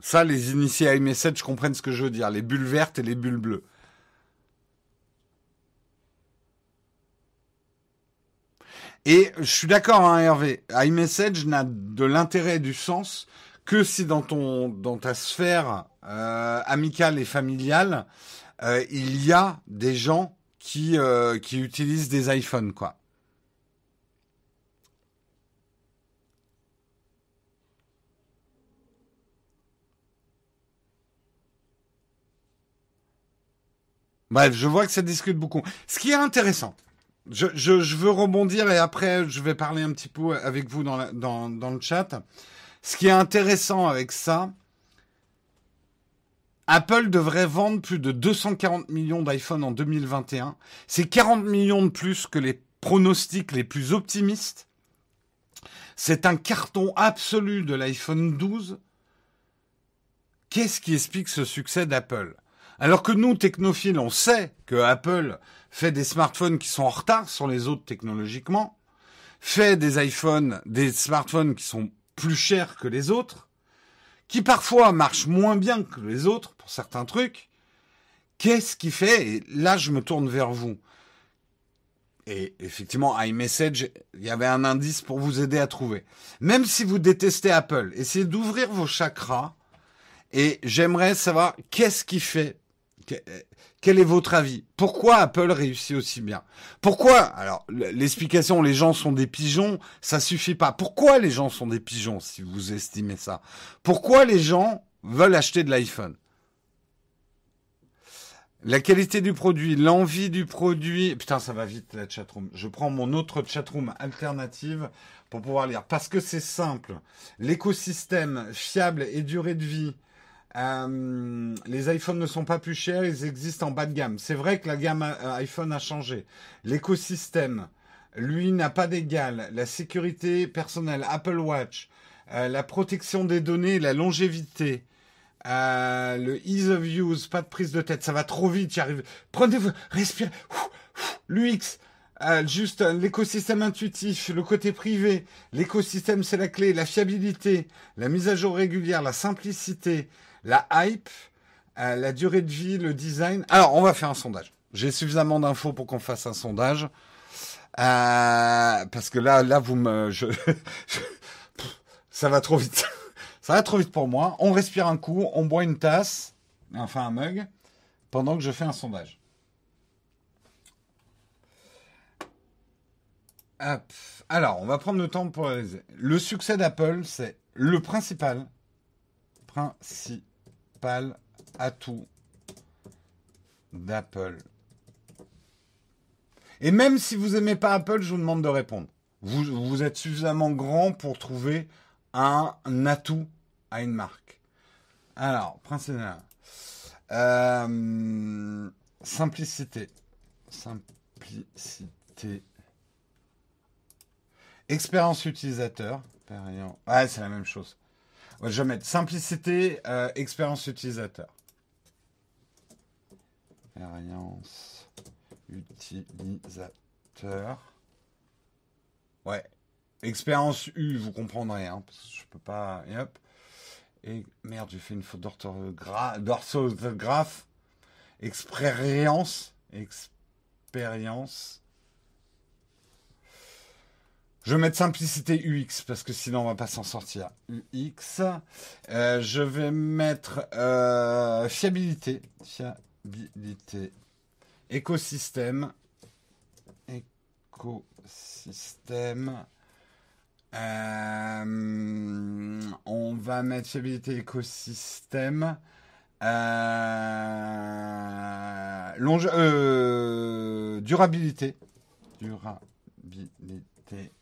Ça, les initiés iMessage comprennent ce que je veux dire, les bulles vertes et les bulles bleues. Et je suis d'accord, hein, Hervé. iMessage n'a de l'intérêt et du sens que si dans ton dans ta sphère euh, amicale et familiale, euh, il y a des gens qui, euh, qui utilisent des iPhones, quoi. Bref, je vois que ça discute beaucoup. Ce qui est intéressant, je, je, veux rebondir et après je vais parler un petit peu avec vous dans, dans, dans le chat. Ce qui est intéressant avec ça, Apple devrait vendre plus de 240 millions d'iPhone en 2021. C'est 40 millions de plus que les pronostics les plus optimistes. C'est un carton absolu de l'iPhone 12. Qu'est-ce qui explique ce succès d'Apple? Alors que nous, technophiles, on sait que Apple fait des smartphones qui sont en retard sur les autres technologiquement, fait des iPhones, des smartphones qui sont plus chers que les autres, qui parfois marche moins bien que les autres pour certains trucs, qu'est-ce qui fait Et là, je me tourne vers vous. Et effectivement, iMessage, il y avait un indice pour vous aider à trouver. Même si vous détestez Apple, essayez d'ouvrir vos chakras et j'aimerais savoir qu'est-ce qui fait quel est votre avis? Pourquoi Apple réussit aussi bien? Pourquoi Alors, l'explication, les gens sont des pigeons, ça suffit pas. Pourquoi les gens sont des pigeons, si vous estimez ça? Pourquoi les gens veulent acheter de l'iPhone? La qualité du produit, l'envie du produit. Putain, ça va vite la chatroom. Je prends mon autre chatroom alternative pour pouvoir lire. Parce que c'est simple. L'écosystème fiable et durée de vie, euh, les iPhones ne sont pas plus chers, ils existent en bas de gamme. C'est vrai que la gamme euh, iPhone a changé. L'écosystème, lui, n'a pas d'égal. La sécurité personnelle, Apple Watch, euh, la protection des données, la longévité, le ease of use, pas de prise de tête, ça va trop vite, y arrive. Prenez-vous, respirez. L'UX, juste l'écosystème intuitif, le côté privé, l'écosystème c'est la clé, la fiabilité, la mise à jour régulière, la simplicité, la hype, euh, la durée de vie, le design. Alors, on va faire un sondage. J'ai suffisamment d'infos pour qu'on fasse un sondage. Euh, parce que là, là, vous me, ça va trop vite. ça va trop vite pour moi. On respire un coup, on boit une tasse, enfin un mug, pendant que je fais un sondage. Alors, on va prendre le temps pour réaliser. Le succès d'Apple, c'est le principal, principal atout d'Apple. Et même si vous n'aimez pas Apple, je vous demande de répondre. Vous, vous êtes suffisamment grand pour trouver un, atout à une marque. Alors, principal. Euh, simplicité. Simplicité. Expérience utilisateur. C'est la même chose. Je vais mettre simplicité, euh, expérience utilisateur. Expérience utilisateur. Ouais. Expérience U, vous comprendrez, hein, parce que je peux pas. Et hop. Et merde, j'ai fait une faute d'orthographe. Expérience. Expérience je vais mettre simplicité UX parce que sinon on va pas s'en sortir. UX. Euh, je vais mettre euh, fiabilité. Fiabilité. Écosystème. Écosystème. Euh, on va mettre fiabilité écosystème. durabilité. Durabilité.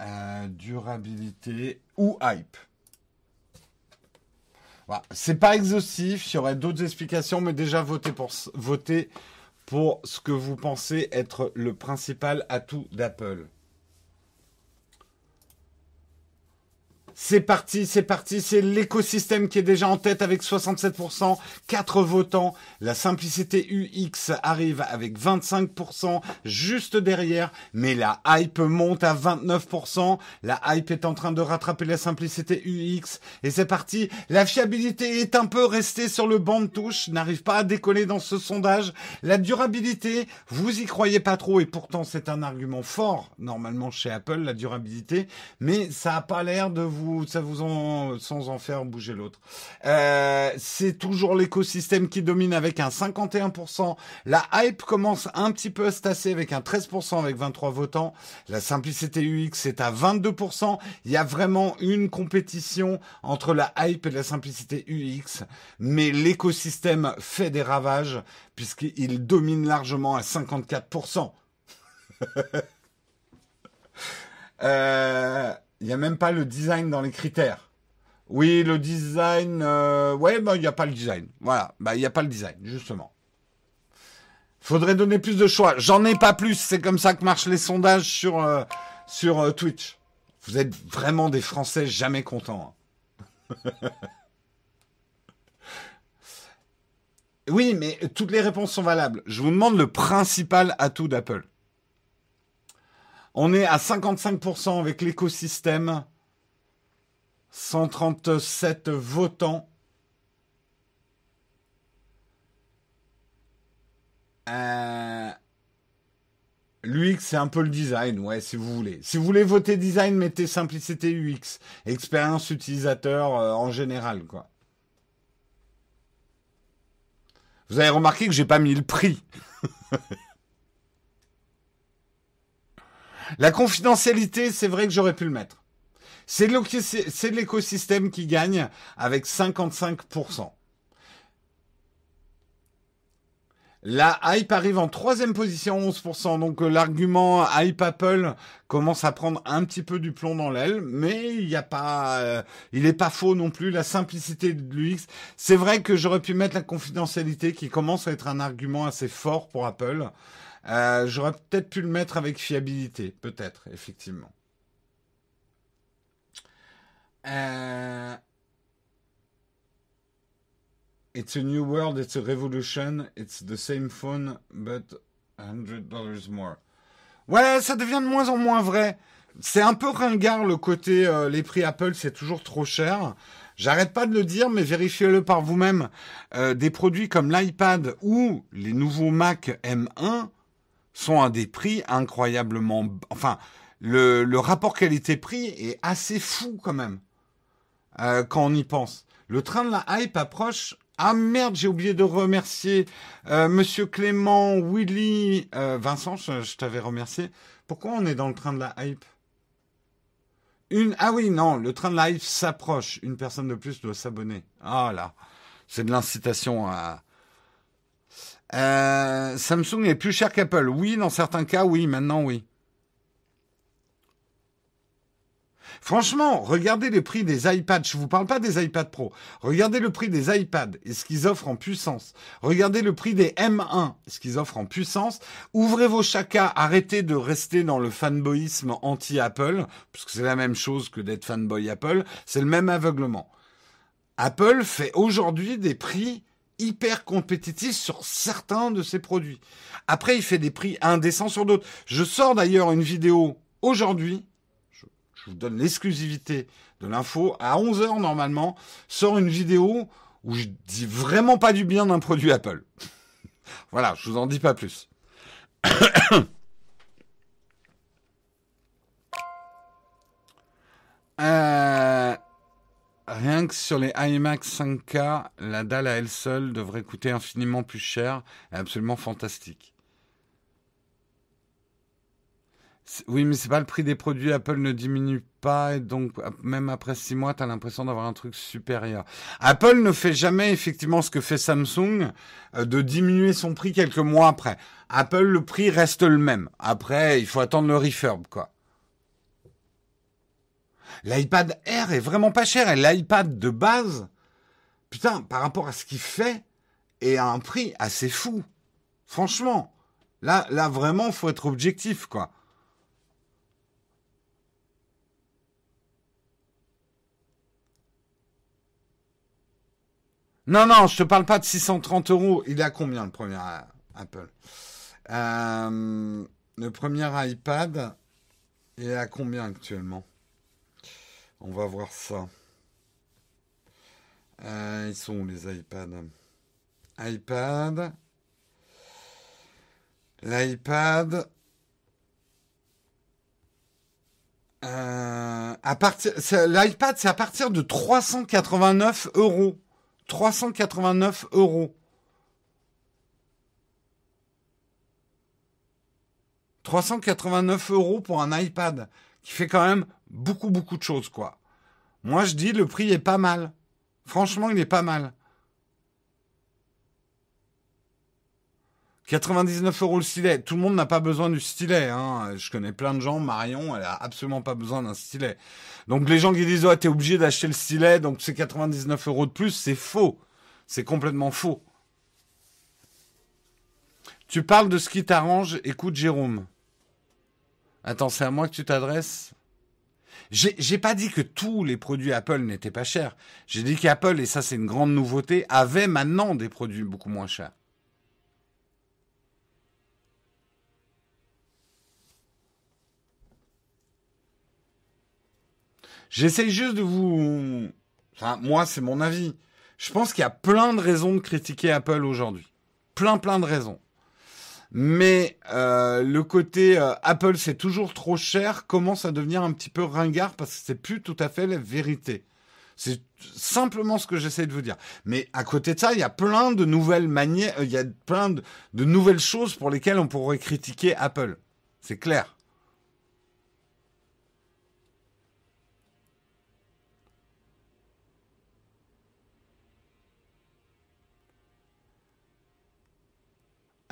Euh, durabilité ou hype. Voilà. C'est pas exhaustif, il y aurait d'autres explications, mais déjà votez pour, votez pour ce que vous pensez être le principal atout d'Apple. C'est parti, c'est parti, c'est l'écosystème qui est déjà en tête avec 67%, 4 votants. La simplicité UX arrive avec 25%, juste derrière, mais la hype monte à 29%. La hype est en train de rattraper la simplicité UX. Et c'est parti, la fiabilité est un peu restée sur le banc de touche, n'arrive pas à décoller dans ce sondage. La durabilité, vous y croyez pas trop, et pourtant c'est un argument fort, normalement chez Apple, la durabilité, mais ça a pas l'air de vous ça vous en, sans en faire bouger l'autre. Euh, c'est toujours l'écosystème qui domine avec un 51%. La hype commence un petit peu à se tasser avec un 13% avec 23 votants. La simplicité UX est à 22%. Il y a vraiment une compétition entre la hype et la simplicité UX, mais l'écosystème fait des ravages puisqu'il domine largement à 54%. euh, il n'y a même pas le design dans les critères. Oui, le design, euh, ouais, bah, il n'y a pas le design. Voilà, bah, il n'y a pas le design, justement. Faudrait donner plus de choix. J'en ai pas plus. C'est comme ça que marchent les sondages sur, euh, euh, Twitch. Vous êtes vraiment des Français jamais contents. Hein. oui, mais toutes les réponses sont valables. Je vous demande le principal atout d'Apple. On est à 55% avec l'écosystème. 137 votants. Euh, L'UX, c'est un peu le design, ouais, si vous voulez. Si vous voulez voter design, mettez simplicité UX. Expérience utilisateur euh, en général, quoi. Vous avez remarqué que j'ai pas mis le prix. La confidentialité, c'est vrai que j'aurais pu le mettre. C'est l'écosystème qui gagne avec 55%. La hype arrive en troisième position, 11%. Donc euh, l'argument hype Apple commence à prendre un petit peu du plomb dans l'aile, mais il n'y a pas, euh, il n'est pas faux non plus. La simplicité de l'UX, c'est vrai que j'aurais pu mettre la confidentialité qui commence à être un argument assez fort pour Apple. Euh, j'aurais peut-être pu le mettre avec fiabilité, peut-être, effectivement. Euh, It's a new world, it's a revolution, it's the same phone, but $100 more. Ouais, ça devient de moins en moins vrai. C'est un peu ringard le côté euh, les prix Apple, c'est toujours trop cher. J'arrête pas de le dire, mais vérifiez-le par vous-même. Des produits comme l'iPad ou les nouveaux Mac M1 sont à des prix incroyablement... Enfin, le, le rapport qualité-prix est assez fou quand même, euh, quand on y pense. Le train de la hype approche. Ah merde, j'ai oublié de remercier euh, Monsieur Clément, Willy, euh, Vincent, je, je t'avais remercié. Pourquoi on est dans le train de la hype? Une ah oui non, le train de la hype s'approche. Une personne de plus doit s'abonner. Ah là, c'est de l'incitation à. Euh, Samsung est plus cher qu'Apple. Oui, dans certains cas, oui. Maintenant, oui. Franchement, regardez le prix des iPads. Je vous parle pas des iPads Pro. Regardez le prix des iPads et ce qu'ils offrent en puissance. Regardez le prix des M1 et ce qu'ils offrent en puissance. Ouvrez vos chacas. Arrêtez de rester dans le fanboyisme anti-Apple, puisque c'est la même chose que d'être fanboy Apple. C'est le même aveuglement. Apple fait aujourd'hui des prix hyper compétitifs sur certains de ses produits. Après, il fait des prix indécents sur d'autres. Je sors d'ailleurs une vidéo aujourd'hui je vous donne l'exclusivité de l'info. À 11h, normalement, sort une vidéo où je dis vraiment pas du bien d'un produit Apple. voilà, je vous en dis pas plus. euh, rien que sur les iMac 5K, la dalle à elle seule devrait coûter infiniment plus cher et absolument fantastique. Oui, mais c'est pas le prix des produits. Apple ne diminue pas et donc même après six mois, tu as l'impression d'avoir un truc supérieur. Apple ne fait jamais effectivement ce que fait Samsung euh, de diminuer son prix quelques mois après. Apple, le prix reste le même. Après, il faut attendre le refurb, quoi. L'iPad Air est vraiment pas cher et l'iPad de base, putain, par rapport à ce qu'il fait, est à un prix assez fou. Franchement, là, là vraiment, faut être objectif, quoi. Non, non, je te parle pas de 630 euros. Il à combien le premier Apple? Euh, Le premier iPad il est à combien actuellement? On va voir ça. Euh, ils sont où les iPads? iPad. L'iPad. Euh, à partir, l'iPad, c'est à partir de 389 euros. 389 euros. 389 euros pour un iPad, qui fait quand même beaucoup, beaucoup de choses, quoi. Moi, je dis, le prix est pas mal. Franchement, il est pas mal. 99 euros le stylet. Tout le monde n'a pas besoin du stylet. Hein. Je connais plein de gens. Marion, elle a absolument pas besoin d'un stylet. Donc les gens qui disent oh t'es obligé d'acheter le stylet, donc c'est 99 euros de plus, c'est faux. C'est complètement faux. Tu parles de ce qui t'arrange. Écoute Jérôme. Attends, c'est à moi que tu t'adresses. J'ai pas dit que tous les produits Apple n'étaient pas chers. J'ai dit qu'Apple, et ça c'est une grande nouveauté, avait maintenant des produits beaucoup moins chers. J'essaye juste de vous... Enfin, moi, c'est mon avis. Je pense qu'il y a plein de raisons de critiquer Apple aujourd'hui. Plein, plein de raisons. Mais euh, le côté euh, Apple, c'est toujours trop cher, commence à devenir un petit peu ringard parce que c'est plus tout à fait la vérité. C'est simplement ce que j'essaie de vous dire. Mais à côté de ça, il y a plein de nouvelles manières, il y a plein de, de nouvelles choses pour lesquelles on pourrait critiquer Apple. C'est clair.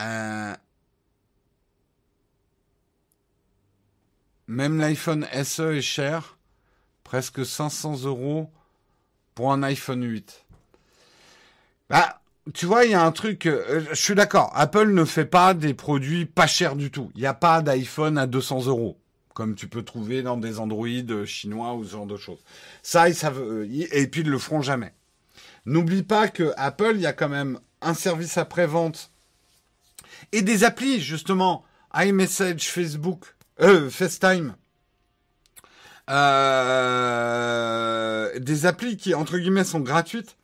Euh, même l'iPhone SE est cher, presque 500 euros pour un iPhone 8. Bah, tu vois, il y a un truc, euh, je suis d'accord, Apple ne fait pas des produits pas chers du tout. Il n'y a pas d'iPhone à 200 euros, comme tu peux trouver dans des Android chinois ou ce genre de choses. Ça, ils savent, et puis ils le feront jamais. N'oublie pas que Apple, il y a quand même un service après-vente et des applis, justement, iMessage, Facebook, euh, FaceTime. Euh, des applis qui, entre guillemets, sont gratuites.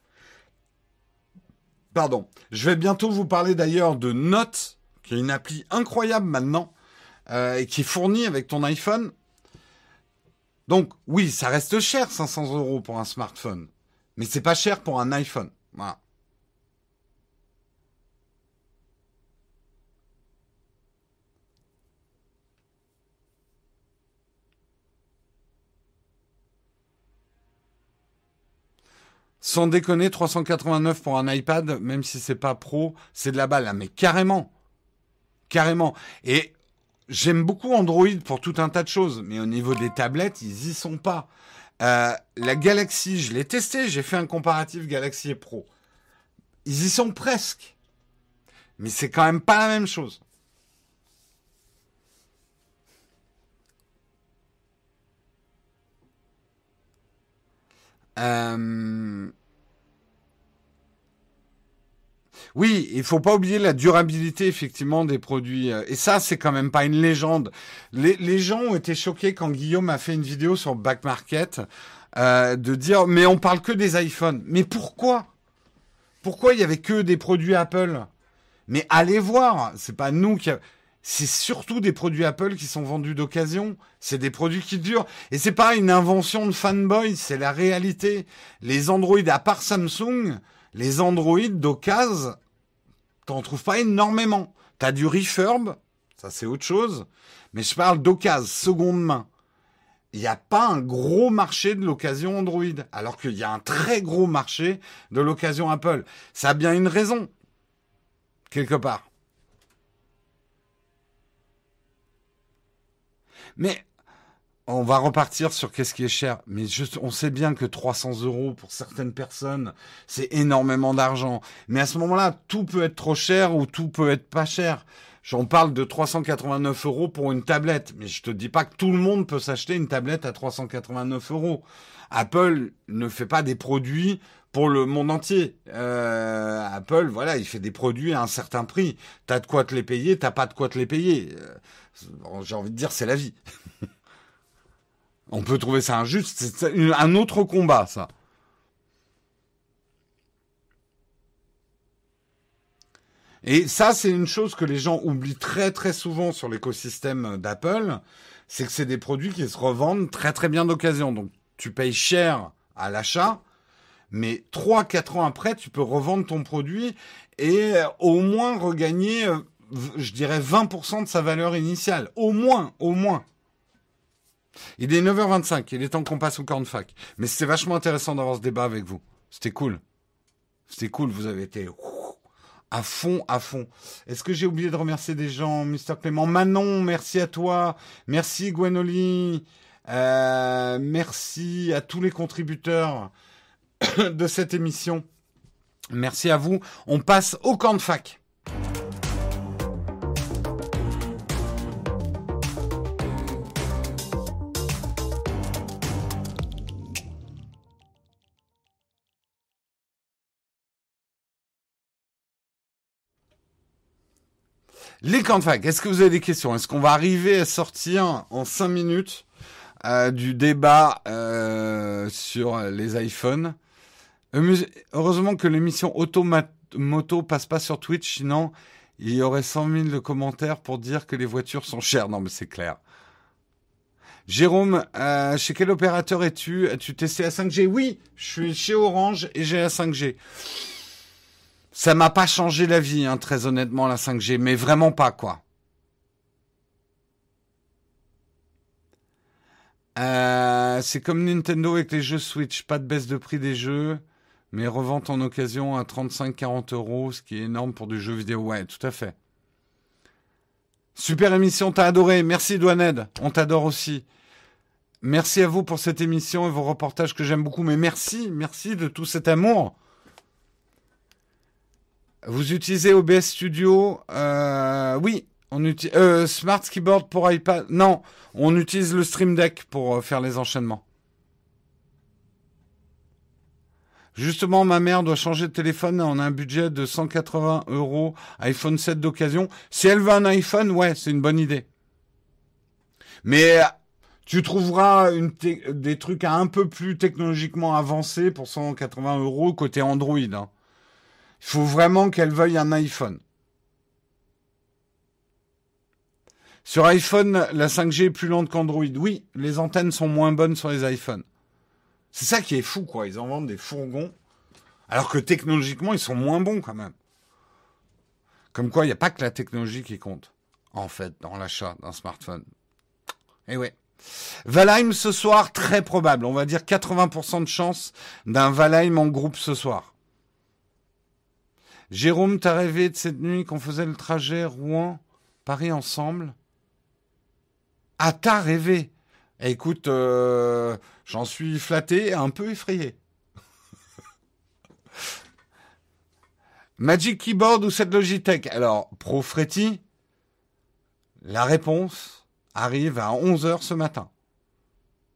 Pardon. Je vais bientôt vous parler d'ailleurs de Note, qui est une appli incroyable maintenant, euh, et qui est fournie avec ton iPhone. Donc, oui, ça reste cher, 500 euros pour un smartphone. Mais c'est pas cher pour un iPhone. Voilà. Sans déconner, 389 pour un iPad, même si c'est pas pro, c'est de la balle. Mais carrément. Carrément. Et j'aime beaucoup Android pour tout un tas de choses. Mais au niveau des tablettes, ils y sont pas. Euh, la Galaxy, je l'ai testé. J'ai fait un comparatif Galaxy et Pro. Ils y sont presque. Mais c'est quand même pas la même chose. Euh, oui, il faut pas oublier la durabilité effectivement des produits. Euh, et ça, c'est quand même pas une légende. Les, gens ont été choqués quand Guillaume a fait une vidéo sur Back Market euh, de dire mais on parle que des iPhones. Mais pourquoi? Pourquoi il y avait que des produits Apple? Mais allez voir, c'est pas nous qui c'est surtout des produits Apple qui sont vendus d'occasion. C'est des produits qui durent. Et c'est pas une invention de fanboy, c'est la réalité. Les Android, à part Samsung, les Android d'occasion, t'en trouves pas énormément. T'as du refurb, ça c'est autre chose. Mais je parle d'occasion, seconde main. Il n'y a pas un gros marché de l'occasion Android, alors qu'il y a un très gros marché de l'occasion Apple. Ça a bien une raison, quelque part. Mais on va repartir sur qu'est-ce qui est cher. Mais on sait bien que 300 euros pour certaines personnes, c'est énormément d'argent. Mais à ce moment-là, tout peut être trop cher ou tout peut être pas cher. J'en parle de 389 euros pour une tablette. Mais je te dis pas que tout le monde peut s'acheter une tablette à 389 euros. Apple ne fait pas des produits pour le monde entier. Euh, Apple, voilà, il fait des produits à un certain prix. T'as de quoi te les payer, t'as pas de quoi te les payer. Euh, j'ai envie de dire, c'est la vie. On peut trouver ça injuste. C'est un autre combat, ça. Et ça, c'est une chose que les gens oublient très très souvent sur l'écosystème d'Apple, c'est que c'est des produits qui se revendent très très bien d'occasion. Donc tu payes cher à l'achat, mais 3-4 ans après, tu peux revendre ton produit et au moins regagner euh, je dirais 20% de sa valeur initiale. Au moins, au moins. Il est 9h25, il est temps qu'on passe au corn fac. Mais c'était vachement intéressant d'avoir ce débat avec vous. C'était cool. C'était cool, vous avez été à fond, à fond. Est-ce que j'ai oublié de remercier des gens, Mister Clément? Manon, merci à toi. Merci Gwenoli. Euh, merci à tous les contributeurs de cette émission. Merci à vous. On passe au camp de fac. Les camps est-ce que vous avez des questions? Est-ce qu'on va arriver à sortir en 5 minutes euh, du débat euh, sur les iPhones? Heureusement que l'émission Automoto passe pas sur Twitch, sinon il y aurait 100 000 de commentaires pour dire que les voitures sont chères. Non mais c'est clair. Jérôme, euh, chez quel opérateur es-tu? As-tu testé la 5G Oui, je suis chez Orange et j'ai la 5G. Ça m'a pas changé la vie, hein, très honnêtement, la 5G, mais vraiment pas, quoi. Euh, c'est comme Nintendo avec les jeux Switch, pas de baisse de prix des jeux, mais revente en occasion à 35-40 euros, ce qui est énorme pour du jeu vidéo. Ouais, tout à fait. Super émission, t'as adoré. Merci Douaned, on t'adore aussi. Merci à vous pour cette émission et vos reportages que j'aime beaucoup. Mais merci, merci de tout cet amour. Vous utilisez OBS Studio euh, Oui, on utilise euh, Smart Keyboard pour iPad. Non, on utilise le Stream Deck pour euh, faire les enchaînements. Justement, ma mère doit changer de téléphone. On a un budget de 180 euros. iPhone 7 d'occasion. Si elle veut un iPhone, ouais, c'est une bonne idée. Mais tu trouveras des trucs un peu plus technologiquement avancés pour 180 euros côté Android. Hein. Il faut vraiment qu'elle veuille un iPhone. Sur iPhone, la 5G est plus lente qu'Android. Oui, les antennes sont moins bonnes sur les iPhones. C'est ça qui est fou, quoi. Ils en vendent des fourgons, alors que technologiquement, ils sont moins bons quand même. Comme quoi, il n'y a pas que la technologie qui compte, en fait, dans l'achat d'un smartphone. Eh ouais. Valheim ce soir, très probable. On va dire 80% de chance d'un Valheim en groupe ce soir. Jérôme, t'as rêvé de cette nuit qu'on faisait le trajet Rouen-Paris ensemble? Ah, t'as rêvé Écoute, euh, j'en suis flatté et un peu effrayé. Magic Keyboard ou cette Logitech? Alors, Pro Freddy, la réponse, arrive à 11h ce matin.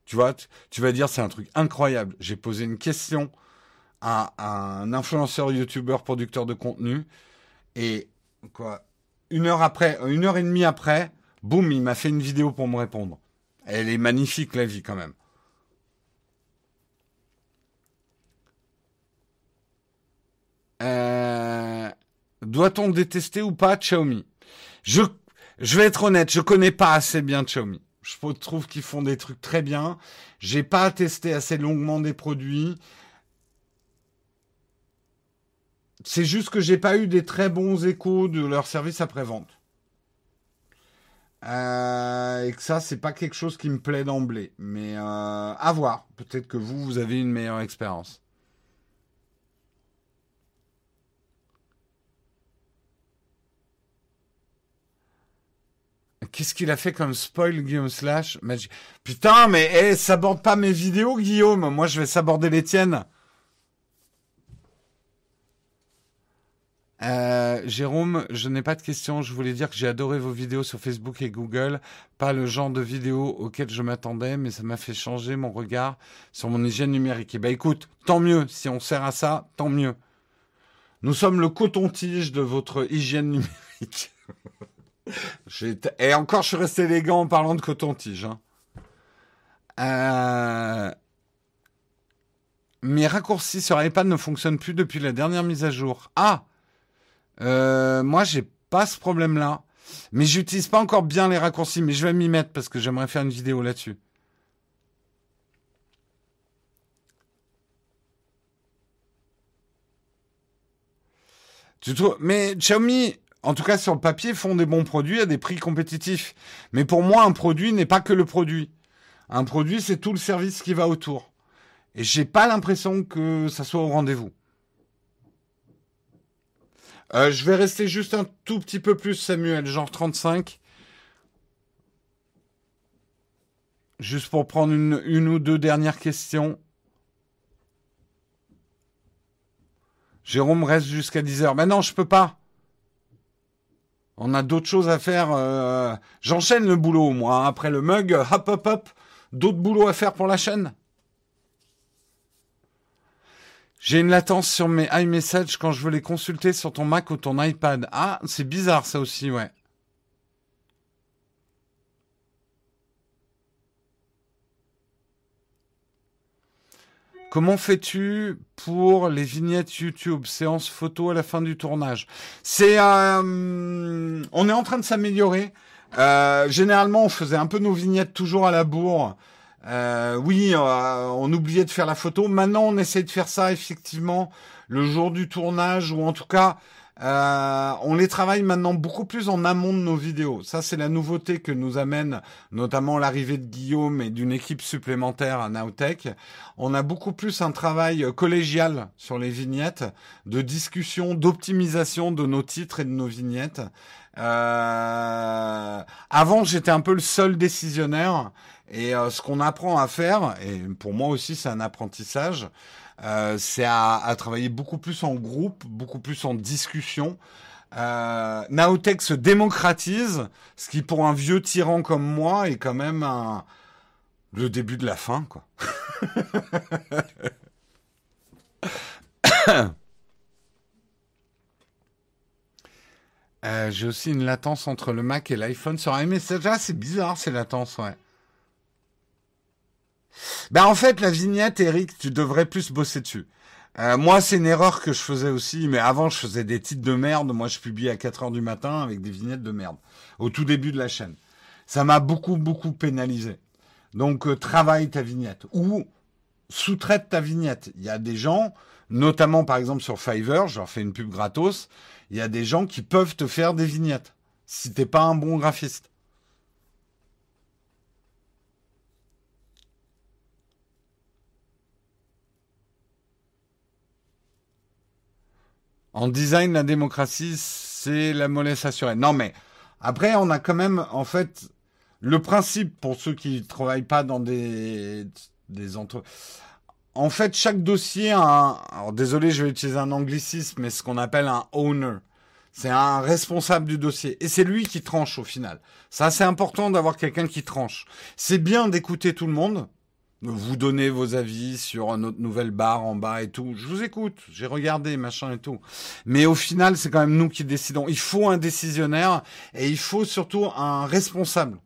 Tu vois, tu, vas dire c'est un truc incroyable. J'ai posé une question un influenceur, youtubeur, producteur de contenu et quoi, une heure après, une heure et demie après, boum, il m'a fait une vidéo pour me répondre. Elle est magnifique la vie quand même. Euh, doit-on détester ou pas Xiaomi? Je je vais être honnête, je connais pas assez bien Xiaomi. Je trouve qu'ils font des trucs très bien. J'ai pas testé assez longuement des produits. C'est juste que j'ai pas eu des très bons échos de leur service après-vente. Euh, et que ça, c'est pas quelque chose qui me plaît d'emblée. Mais euh, à voir. Peut-être que vous, vous avez une meilleure expérience. Qu'est-ce qu'il a fait comme spoil, Guillaume Slash? Putain, mais hey, s'aborde pas mes vidéos, Guillaume. Moi, je vais s'aborder les tiennes. Euh, Jérôme, je n'ai pas de questions. Je voulais dire que j'ai adoré vos vidéos sur Facebook et Google. Pas le genre de vidéos auquel je m'attendais, mais ça m'a fait changer mon regard sur mon hygiène numérique. Et eh ben écoute, tant mieux. Si on sert à ça, tant mieux. Nous sommes le coton-tige de votre hygiène numérique. Et encore, je suis resté élégant en parlant de coton-tige. Hein. Euh, mes raccourcis sur iPad ne fonctionnent plus depuis la dernière mise à jour. Ah euh, Moi, j'ai pas ce problème-là. Mais j'utilise pas encore bien les raccourcis, mais je vais m'y mettre parce que j'aimerais faire une vidéo là-dessus. Tu trouves Mais Xiaomi, en tout cas sur le papier, font des bons produits à des prix compétitifs. Mais pour moi, un produit n'est pas que le produit. Un produit, c'est tout le service qui va autour. Et j'ai pas l'impression que ça soit au rendez-vous. Euh, je vais rester juste un tout petit peu plus, Samuel, genre 35. Juste pour prendre une, une ou deux dernières questions. Jérôme reste jusqu'à 10h. Mais non, je peux pas. On a d'autres choses à faire. Euh, j'enchaîne le boulot, moi. Après le mug, hop, hop, hop. D'autres boulots à faire pour la chaîne. J'ai une latence sur mes iMessage quand je veux les consulter sur ton Mac ou ton iPad. Ah, c'est bizarre ça aussi, ouais. Comment fais-tu pour les vignettes YouTube, séance photo à la fin du tournage C'est, euh, on est en train de s'améliorer. Euh, généralement, on faisait un peu nos vignettes toujours à la bourre. Euh, oui, on oubliait de faire la photo. Maintenant, on essaie de faire ça effectivement le jour du tournage ou en tout cas euh, on les travaille maintenant beaucoup plus en amont de nos vidéos. Ça, c'est la nouveauté que nous amène notamment l'arrivée de Guillaume et d'une équipe supplémentaire à Nowtech. On a beaucoup plus un travail collégial sur les vignettes, de discussion, d'optimisation de nos titres et de nos vignettes. Euh... Avant, j'étais un peu le seul décisionnaire. Et euh, ce qu'on apprend à faire, et pour moi aussi c'est un apprentissage, euh, c'est à, travailler beaucoup plus en groupe, beaucoup plus en discussion. Euh, Naotech se démocratise, ce qui pour un vieux tyran comme moi est quand même un, le début de la fin, quoi. Euh, j'ai aussi une latence entre le Mac et l'iPhone sur iMessage. C'est bizarre ces latences, ouais. Ben en fait, la vignette, Eric, tu devrais plus bosser dessus. Euh, moi, c'est une erreur que je faisais aussi, mais avant, je faisais des titres de merde. Moi, je publiais à 4 heures du matin avec des vignettes de merde, au tout début de la chaîne. Ça m'a beaucoup, beaucoup pénalisé. Donc, euh, travaille ta vignette ou sous-traite ta vignette. Il y a des gens, notamment par exemple sur Fiverr, je leur fais une pub gratos, il y a des gens qui peuvent te faire des vignettes si t'es pas un bon graphiste. En design, la démocratie, c'est la mollesse assurée. Non, mais après, on a quand même, en fait, le principe pour ceux qui ne travaillent pas dans des, des entreprises. En fait, chaque dossier a un, alors désolé, je vais utiliser un anglicisme, mais ce qu'on appelle un owner. C'est un responsable du dossier. Et c'est lui qui tranche au final. Ça, c'est important d'avoir quelqu'un qui tranche. C'est bien d'écouter tout le monde. Vous donnez vos avis sur notre nouvelle barre en bas et tout. Je vous écoute. J'ai regardé, machin et tout. Mais au final, c'est quand même nous qui décidons. Il faut un décisionnaire et il faut surtout un responsable.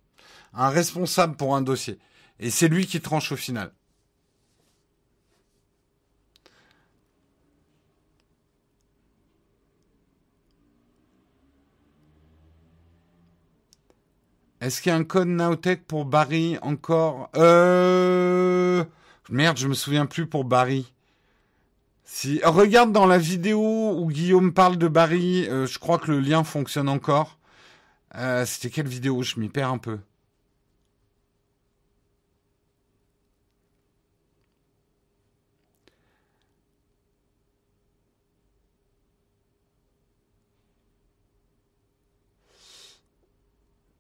Un responsable pour un dossier. Et c'est lui qui tranche au final. Est-ce qu'il y a un code Nowtech pour Barry encore? Euh... Merde, je me souviens plus pour Barry. Regarde dans la vidéo où Guillaume parle de Barry, euh, je crois que le lien fonctionne encore. Euh, C'était quelle vidéo? Je m'y perds un peu.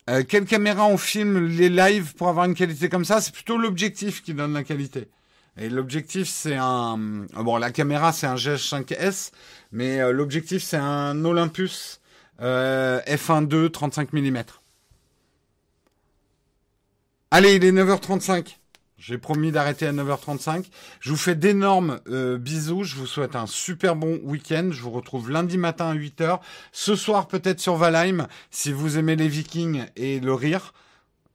Euh, quelle caméra on filme les lives pour avoir une qualité comme ça C'est plutôt l'objectif qui donne la qualité. Et l'objectif, c'est un... Euh, bon, la caméra, c'est un GH5S, mais euh, l'objectif, c'est un Olympus f1.2 35 mm. Allez, il est 9h35. J'ai promis d'arrêter à 9h35. Je vous fais d'énormes euh, bisous. Je vous souhaite un super bon week-end. Je vous retrouve lundi matin à 8h. Ce soir peut-être sur Valheim. Si vous aimez les Vikings et le rire.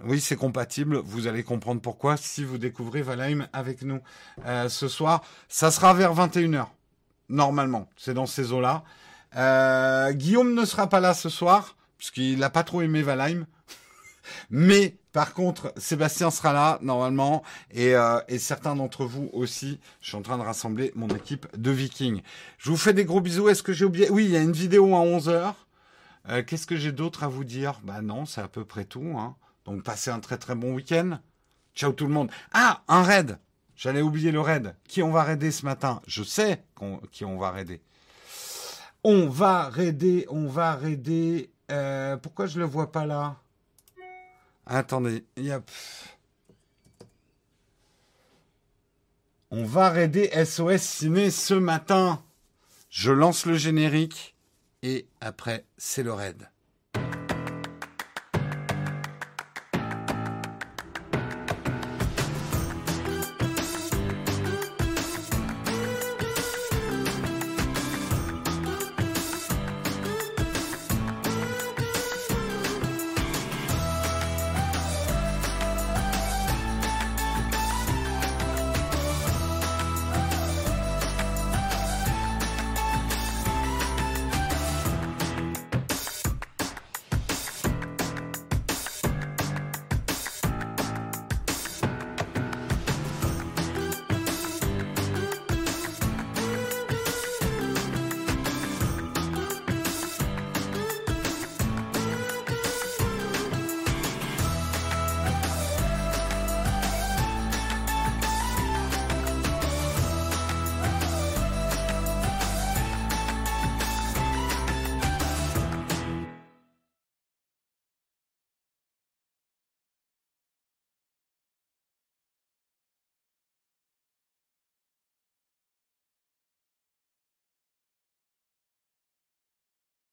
Oui, c'est compatible. Vous allez comprendre pourquoi si vous découvrez Valheim avec nous euh, ce soir. Ça sera vers 21h. Normalement. C'est dans ces eaux-là. Euh, Guillaume ne sera pas là ce soir puisqu'il n'a pas trop aimé Valheim. Mais par contre, Sébastien sera là normalement et, euh, et certains d'entre vous aussi. Je suis en train de rassembler mon équipe de Vikings. Je vous fais des gros bisous. Est-ce que j'ai oublié? Oui, il y a une vidéo à 11h. Euh, Qu'est-ce que j'ai d'autre à vous dire? Bah non, c'est à peu près tout. Hein. Donc passez un très très bon week-end. Ciao tout le monde. Ah, un raid. J'allais oublier le raid. Qui on va raider ce matin? Je sais qui on va raider. On va raider, on va raider. Euh, pourquoi je le vois pas là? Attendez, yep. On va raider SOS Ciné ce matin. Je lance le générique et après, c'est le raid.